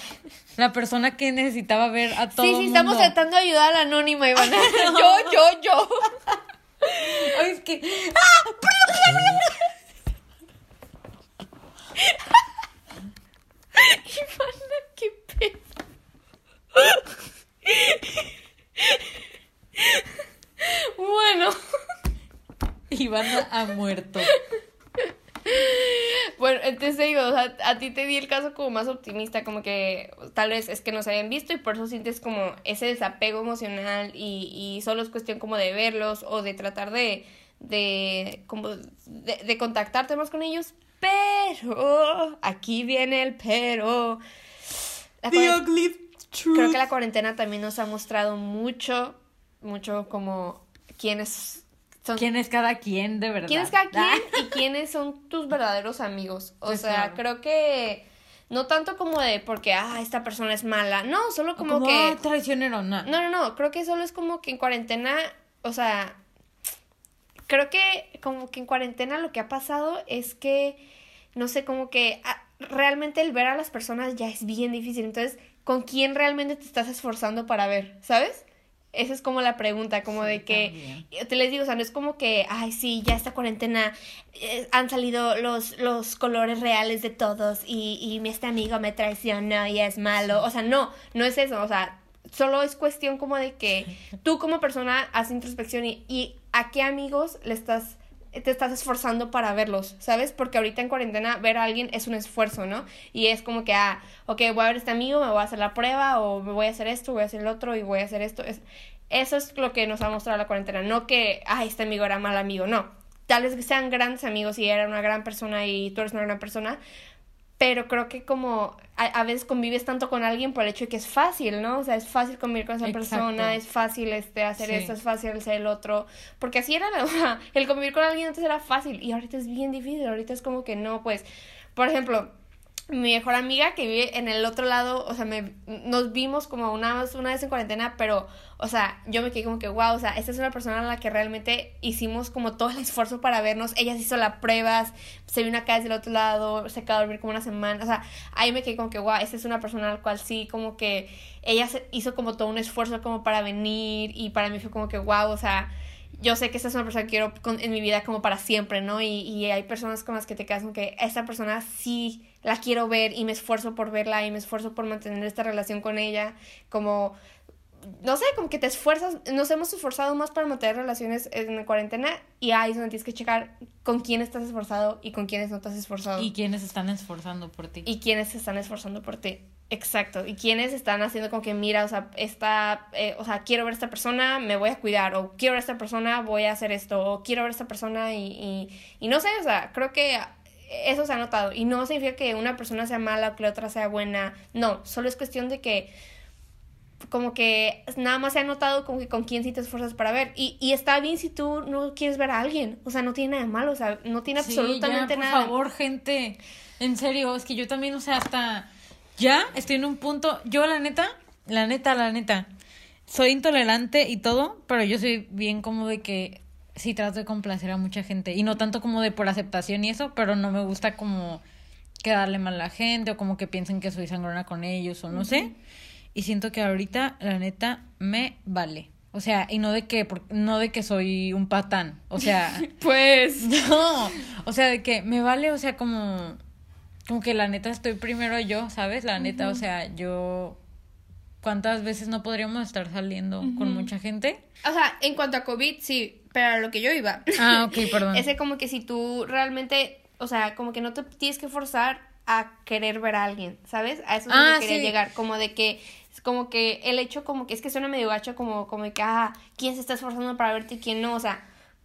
la persona que necesitaba ver a todos. Sí, sí, estamos tratando de ayudar a la anónima, Ivana. (laughs) yo, yo, yo. Ay, es que. ¡Ah! Ivana, qué pedo. bueno. (laughs) Ivana ha muerto. Bueno, entonces digo, o sea, a ti te di el caso como más optimista, como que tal vez es que no se habían visto y por eso sientes como ese desapego emocional y, y solo es cuestión como de verlos o de tratar de, de, como de, de contactarte más con ellos, pero aquí viene el pero. Creo que la cuarentena también nos ha mostrado mucho, mucho como quiénes ¿Quién es cada quien, de verdad? ¿Quién es cada quien (laughs) y quiénes son tus verdaderos amigos? O sea, creo que no tanto como de porque, ah, esta persona es mala. No, solo como, como que... Ah, traicionero, no. No, no, no. Creo que solo es como que en cuarentena, o sea, creo que como que en cuarentena lo que ha pasado es que, no sé, como que ah, realmente el ver a las personas ya es bien difícil. Entonces, ¿con quién realmente te estás esforzando para ver? ¿Sabes? Esa es como la pregunta, como de que, te les digo, o sea, no es como que, ay, sí, ya esta cuarentena eh, han salido los, los colores reales de todos y, y este amigo me traicionó y es malo. O sea, no, no es eso, o sea, solo es cuestión como de que tú como persona haces introspección y, y a qué amigos le estás te estás esforzando para verlos, ¿sabes? Porque ahorita en cuarentena ver a alguien es un esfuerzo, ¿no? Y es como que, ah, ok, voy a ver a este amigo, me voy a hacer la prueba, o me voy a hacer esto, voy a hacer el otro, y voy a hacer esto. Es, eso es lo que nos ha mostrado la cuarentena, no que, ah, este amigo era mal amigo, no. tal vez sean grandes amigos y era una gran persona y tú eres una gran persona, pero creo que como a, veces convives tanto con alguien por el hecho de que es fácil, ¿no? O sea, es fácil convivir con esa persona, es fácil este hacer esto, es fácil hacer el otro, porque así era, (laughs) el convivir con alguien antes era fácil y ahorita es bien difícil, ahorita es como que no, pues, por ejemplo, mi mejor amiga que vive en el otro lado, o sea, me, nos vimos como una, una vez en cuarentena, pero, o sea, yo me quedé como que, wow, o sea, esta es una persona a la que realmente hicimos como todo el esfuerzo para vernos, ella se hizo las pruebas, se vino acá desde el otro lado, se quedó a dormir como una semana, o sea, ahí me quedé como que, wow, esta es una persona al cual sí, como que ella hizo como todo un esfuerzo como para venir y para mí fue como que, wow, o sea, yo sé que esta es una persona que quiero en mi vida como para siempre, ¿no? Y, y hay personas con las que te quedas como que esta persona sí la quiero ver y me esfuerzo por verla y me esfuerzo por mantener esta relación con ella, como, no sé, como que te esfuerzas, nos hemos esforzado más para mantener relaciones en cuarentena y ahí es donde tienes que checar con quién estás esforzado y con quiénes no has esforzado. Y quiénes están esforzando por ti. Y quiénes se están esforzando por ti. Exacto, y quienes están haciendo como que, mira, o sea, esta, eh, o sea, quiero ver a esta persona, me voy a cuidar, o quiero ver a esta persona, voy a hacer esto, o quiero ver a esta persona y, y, y no sé, o sea, creo que eso se ha notado, y no significa que una persona sea mala o que la otra sea buena, no, solo es cuestión de que como que nada más se ha notado como que con quién sí te esfuerzas para ver. Y, y está bien si tú no quieres ver a alguien. O sea, no tiene nada de malo. O sea, no tiene absolutamente nada. Por favor, gente. En serio, es que yo también, o sea, hasta ya estoy en un punto, yo la neta, la neta, la neta, soy intolerante y todo, pero yo soy bien como de que sí trato de complacer a mucha gente y no tanto como de por aceptación y eso, pero no me gusta como quedarle mal a la gente o como que piensen que soy sangrona con ellos o no sé. Y siento que ahorita la neta me vale. O sea, y no de que no de que soy un patán, o sea, (laughs) pues (laughs) no, o sea, de que me vale, o sea, como como que la neta estoy primero yo, ¿sabes? La neta, o sea, yo ¿cuántas veces no podríamos estar saliendo con mucha gente? O sea, en cuanto a COVID, sí, pero a lo que yo iba. Ah, ok, perdón. (laughs) Ese como que si tú realmente, o sea, como que no te tienes que forzar a querer ver a alguien, ¿sabes? A eso es ah, quería llegar, como de que como que el hecho como que es que suena medio gacho como como de que ah, quién se está esforzando para verte y quién no, o sea,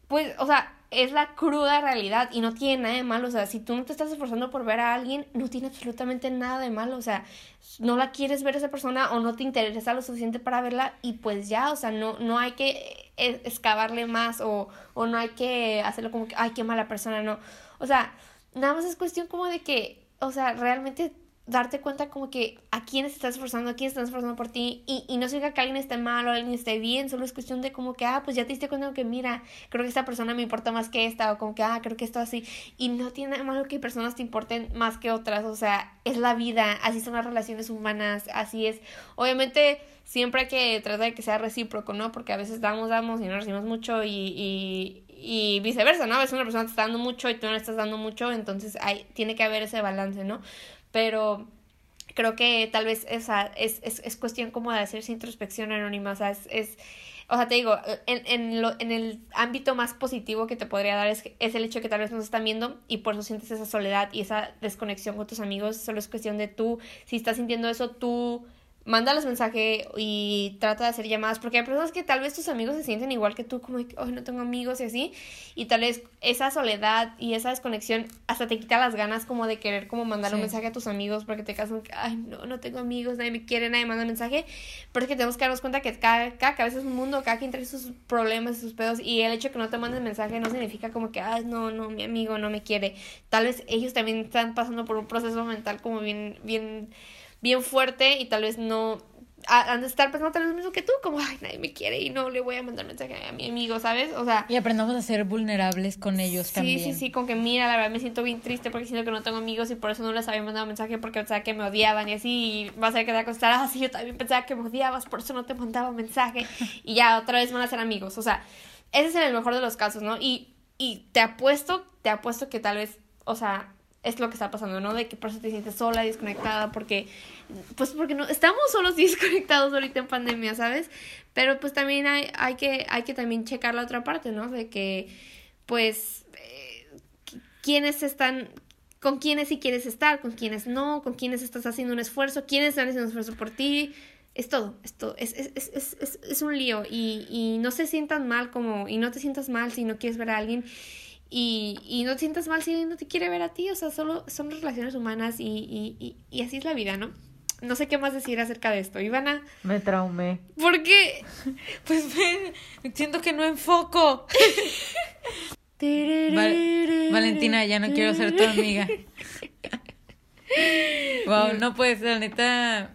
pues, o sea, es la cruda realidad y no tiene nada de malo. O sea, si tú no te estás esforzando por ver a alguien, no tiene absolutamente nada de malo. O sea, no la quieres ver a esa persona o no te interesa lo suficiente para verla y pues ya, o sea, no, no hay que eh, excavarle más o, o no hay que hacerlo como que, ay, qué mala persona, no. O sea, nada más es cuestión como de que, o sea, realmente darte cuenta como que a quiénes estás esforzando, a quiénes están esforzando por ti y, y no significa que alguien esté mal o alguien esté bien, solo es cuestión de como que, ah, pues ya te diste cuenta que mira, creo que esta persona me importa más que esta o como que, ah, creo que esto así y no tiene nada malo que personas te importen más que otras, o sea, es la vida, así son las relaciones humanas, así es, obviamente siempre hay que tratar de que sea recíproco, ¿no? Porque a veces damos, damos y no recibimos mucho y, y, y viceversa, ¿no? A veces una persona te está dando mucho y tú no le estás dando mucho, entonces hay, tiene que haber ese balance, ¿no? pero creo que tal vez esa es, es, es cuestión como de hacerse introspección anónima, o sea, es, es o sea, te digo, en, en, lo, en el ámbito más positivo que te podría dar es, es el hecho que tal vez nos están viendo y por eso sientes esa soledad y esa desconexión con tus amigos, solo es cuestión de tú, si estás sintiendo eso, tú mándales mensaje y trata de hacer llamadas, porque hay personas que tal vez tus amigos se sienten igual que tú, como, hoy no tengo amigos y así, y tal vez esa soledad y esa desconexión hasta te quita las ganas como de querer como mandar un mensaje a tus amigos, porque te casan, ay, no, no tengo amigos, nadie me quiere, nadie manda mensaje, pero es que tenemos que darnos cuenta que cada, cada cabeza es un mundo, cada quien trae sus problemas, sus pedos, y el hecho de que no te manden mensaje no significa como que, ay, no, no, mi amigo no me quiere, tal vez ellos también están pasando por un proceso mental como bien, bien bien fuerte y tal vez no han de estar pensando tal vez lo mismo que tú, como, ay, nadie me quiere y no le voy a mandar mensaje a mi amigo, ¿sabes? O sea... Y aprendamos a ser vulnerables con ellos también. Sí, sí, sí, con que mira, la verdad me siento bien triste porque siento que no tengo amigos y por eso no les había mandado mensaje porque pensaba que me odiaban y así, y va a ser que te acostar, ah, sí, yo también pensaba que me odiabas, por eso no te mandaba mensaje y ya otra vez van a ser amigos, o sea, ese es en el mejor de los casos, ¿no? Y, y te apuesto, te apuesto que tal vez, o sea, es lo que está pasando, ¿no? De que por eso te sientes sola, desconectada, porque, pues porque no, estamos solos y (laughs) desconectados ahorita en pandemia, ¿sabes? Pero pues también hay, hay, que, hay que también checar la otra parte, ¿no? De que, pues, eh, quiénes están, con quiénes sí quieres estar, con quiénes no, con quiénes estás haciendo un esfuerzo, quiénes están haciendo un esfuerzo por ti, es todo, es es, es, es, es, es un lío y, y no se sientan mal como, y no te sientas mal si no quieres ver a alguien y, y no te sientas mal si no te quiere ver a ti, o sea, solo son relaciones humanas y, y, y, y así es la vida, ¿no? No sé qué más decir acerca de esto. Ivana, Me traumé. ¿por qué? Pues me, siento que no enfoco. Val- Valentina, ya no quiero ser tu amiga. Wow, no puede ser, neta.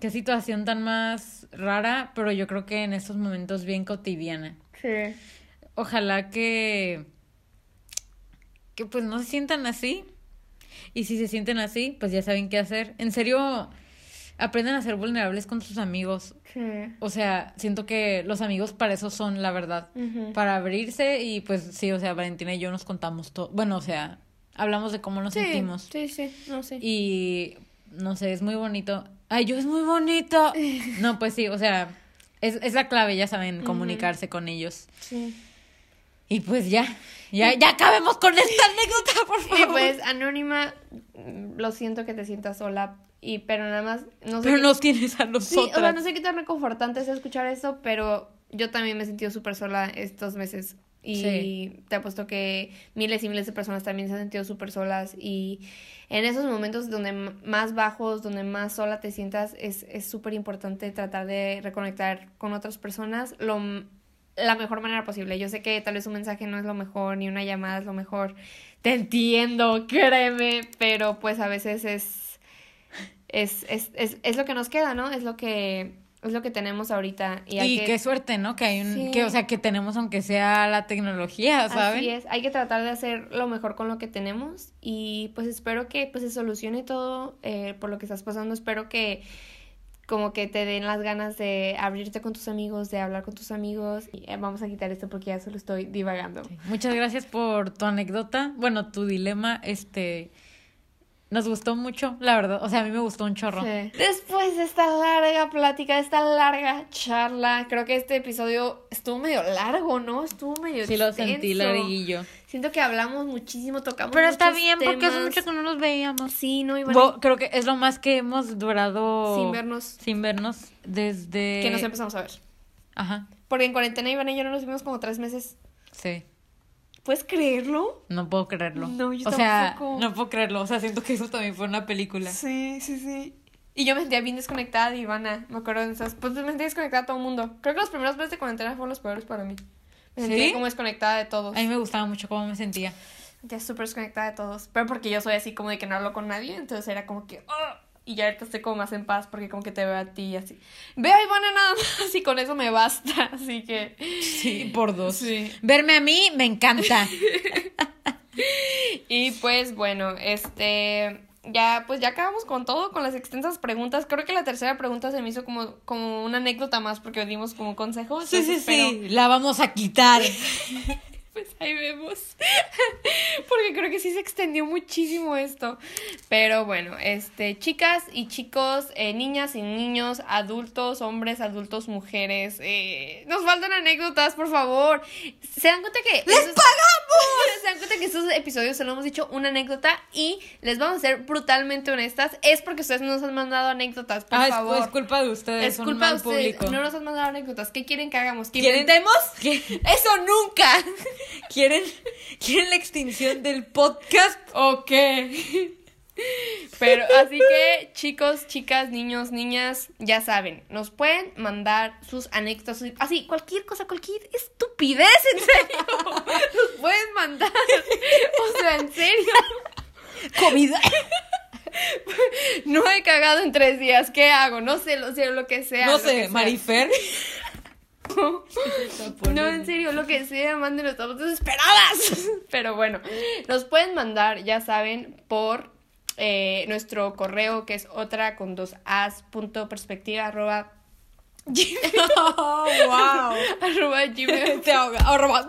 Qué situación tan más rara, pero yo creo que en estos momentos bien cotidiana. Sí. Ojalá que. Que pues no se sientan así. Y si se sienten así, pues ya saben qué hacer. En serio, aprendan a ser vulnerables con sus amigos. Sí. O sea, siento que los amigos para eso son, la verdad. Para abrirse y pues sí, o sea, Valentina y yo nos contamos todo. Bueno, o sea, hablamos de cómo nos Sí, sentimos. sí, sí, no sé. Y no sé, es muy bonito. Ay, yo es muy bonito. (laughs) No, pues sí, o sea, es, es la clave, ya saben, comunicarse con ellos. Sí. Y pues ya, ya, ya acabemos con esta anécdota, por favor. Y pues, Anónima, lo siento que te sientas sola, y, pero nada más, no sé. Pero qué- nos tienes a Sí, nosotras. o sea, no sé qué tan reconfortante es escuchar esto, pero yo también me he sentido súper sola estos meses. Y Sí. te apuesto que miles y miles de personas también se han sentido súper solas. Y en esos momentos donde más bajos, donde más sola te sientas, es es súper importante tratar de reconectar con otras personas lo, la mejor manera posible. Yo sé que tal vez un mensaje no es lo mejor, ni una llamada es lo mejor. Te entiendo, créeme, pero pues a veces es es, es, es, es lo que nos queda, ¿no? Es lo que, es lo que tenemos ahorita. Y, hay Y que, qué suerte, ¿no? Que hay un, Sí. que, o sea, que tenemos aunque sea la tecnología, ¿saben? Así es, hay que tratar de hacer lo mejor con lo que tenemos y pues espero que pues se solucione todo eh, por lo que estás pasando, espero que como que te den las ganas de abrirte con tus amigos, de hablar con tus amigos. Y, eh, vamos a quitar esto porque ya solo estoy divagando. Muchas gracias por tu anécdota, bueno, tu dilema, este, nos gustó mucho, la verdad, o sea, a mí me gustó un chorro. Sí. Después de esta larga plática, de esta larga charla, creo que este episodio estuvo medio largo, ¿no? Estuvo medio Sí lo sentí larguillo. Siento que hablamos muchísimo, tocamos Pero está bien porque hace mucho que no nos veíamos. Sí, no, Iván. Bo- creo que es lo más que hemos durado Sin vernos. sin vernos desde Que nos empezamos a ver. Ajá. Porque en cuarentena Iván y yo no nos vimos como tres meses. Sí. ¿Puedes creerlo? No puedo creerlo. No, yo o sea, tampoco. no puedo creerlo. O sea, siento que eso también fue una película. Sí, sí, sí. Y yo me sentía bien desconectada de Ivana. Me acuerdo de esas. Pues me sentía desconectada de todo el mundo. Creo que los primeros meses de cuarentena fueron los peores para mí. Me como desconectada de todos. A mí me gustaba mucho cómo me sentía. Sentía súper desconectada de todos. Pero porque yo soy así como de que no hablo con nadie. Entonces era como que. "Ah". Y ya ahorita estoy como más en paz porque como que te veo a ti y así. Veo a Ivana nada más (laughs) y con eso me basta. Así que. Sí, por dos. Sí. Verme a mí me encanta. (laughs) Y pues bueno, este ya pues ya acabamos con todo, con las extensas preguntas. Creo que la tercera pregunta se me hizo como, como una anécdota más porque dimos como consejos. Sí, sí, sí. La vamos a quitar. (laughs) Pues ahí vemos. (laughs) porque creo que sí se extendió muchísimo esto. Pero bueno, este, chicas y chicos, eh, niñas y niños, adultos, hombres, adultos, mujeres, eh, nos faltan anécdotas, por favor. ¿Se dan cuenta que... ¡Les esos- pagamos! (laughs) ¿Se dan cuenta que estos episodios solo hemos dicho una anécdota y les vamos a ser brutalmente honestas? Es porque ustedes no nos han mandado anécdotas, por Ah, es, favor. es culpa de ustedes. Es son culpa de ustedes. público. No nos han mandado anécdotas. ¿Qué quieren que hagamos? ¿Que ¿Quieren- inventemos? ¿Qué- (laughs) ¡Eso nunca! ¿Quieren, ¿Quieren la extinción del podcast? Ok. Pero así que, chicos, chicas, niños, niñas, ya saben, nos pueden mandar sus anécdotas, así, cualquier cosa, cualquier estupidez, en serio. (laughs) Nos pueden mandar. O sea, en serio. COVID. No he cagado en tres días, ¿qué hago? No sé, lo sé, lo que sea. No sé, sea. (laughs) No, en serio, lo que sea, mándenlo, estamos desesperadas. (laughs) Pero bueno, nos pueden mandar, ya saben, por eh, nuestro correo que es otra con dos as punto perspectiva arroba (laughs) Oh, wow. arroba gmail Te ahoga. Arroba.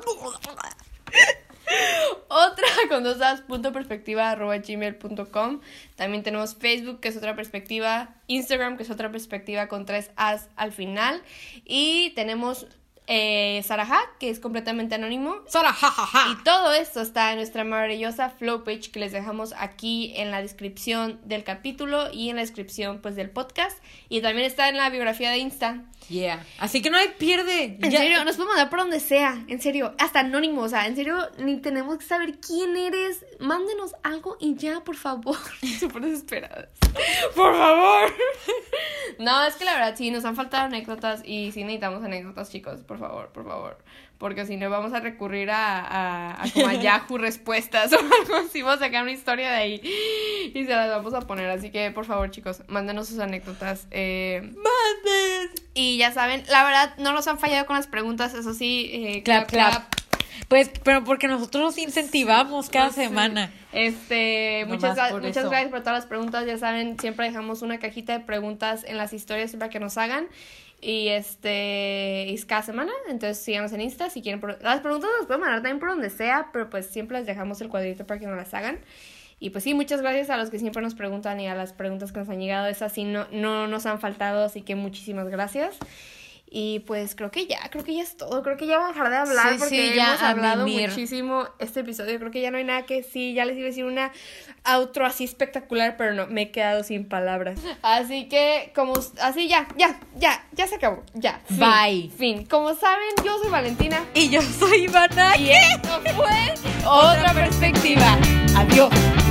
Otra (laughs) con dos as punto perspectiva arroba gmail punto com. También tenemos Facebook que es otra perspectiva, Instagram que es otra perspectiva con tres as al final y tenemos eh, que es completamente anónimo. Sara, jajaja. Y todo esto está en nuestra maravillosa flow page que les dejamos aquí en la descripción del capítulo y en la descripción pues del podcast. Y también está en la biografía de Insta. Yeah. Así que no hay pierde. En Ya- serio, nos podemos mandar por donde sea, en serio, hasta anónimo, o sea, en serio, ni tenemos que saber quién eres. Mándenos algo y ya, por favor. (laughs) Súper desesperadas. Por favor. (laughs) No, es que la verdad sí, nos han faltado anécdotas y sí necesitamos anécdotas, chicos, por favor, por favor. Porque si no vamos a recurrir a, a, a como a (laughs) Yahoo respuestas o algo así, vamos a sacar una historia de ahí y se las vamos a poner. Así que, por favor, chicos, mándenos sus anécdotas. Eh, Manden. y ya saben, la verdad, no nos han fallado con las preguntas, eso sí. eh, Clap, clap. Pues, pero porque nosotros los incentivamos cada Sí. semana. Este, Nomás muchas, muchas eso. gracias por todas las preguntas. Ya saben, siempre dejamos una cajita de preguntas en las historias para que nos hagan. Y este, es cada semana. Entonces síganos en Insta si quieren. Las preguntas las pueden mandar también por donde sea, pero pues siempre les dejamos el cuadrito para que nos las hagan. Y pues sí, muchas gracias a los que siempre nos preguntan y a las preguntas que nos han llegado. Esas sí no, no nos han faltado, así que muchísimas gracias. Y pues creo que ya, creo que ya es todo. Creo que ya vamos a dejar de hablar Sí, porque sí, ya hemos hablado mimir. muchísimo este episodio. Creo que ya no hay nada que sí. Ya les iba a decir una outro así espectacular, pero no, me he quedado sin palabras. (laughs) Así que, como, así ya, ya, ya, ya se acabó. Ya. fin, Bye. Fin. Como saben, yo soy Valentina. Y yo soy Ivana. Y esto fue Otra Perspectiva. Adiós.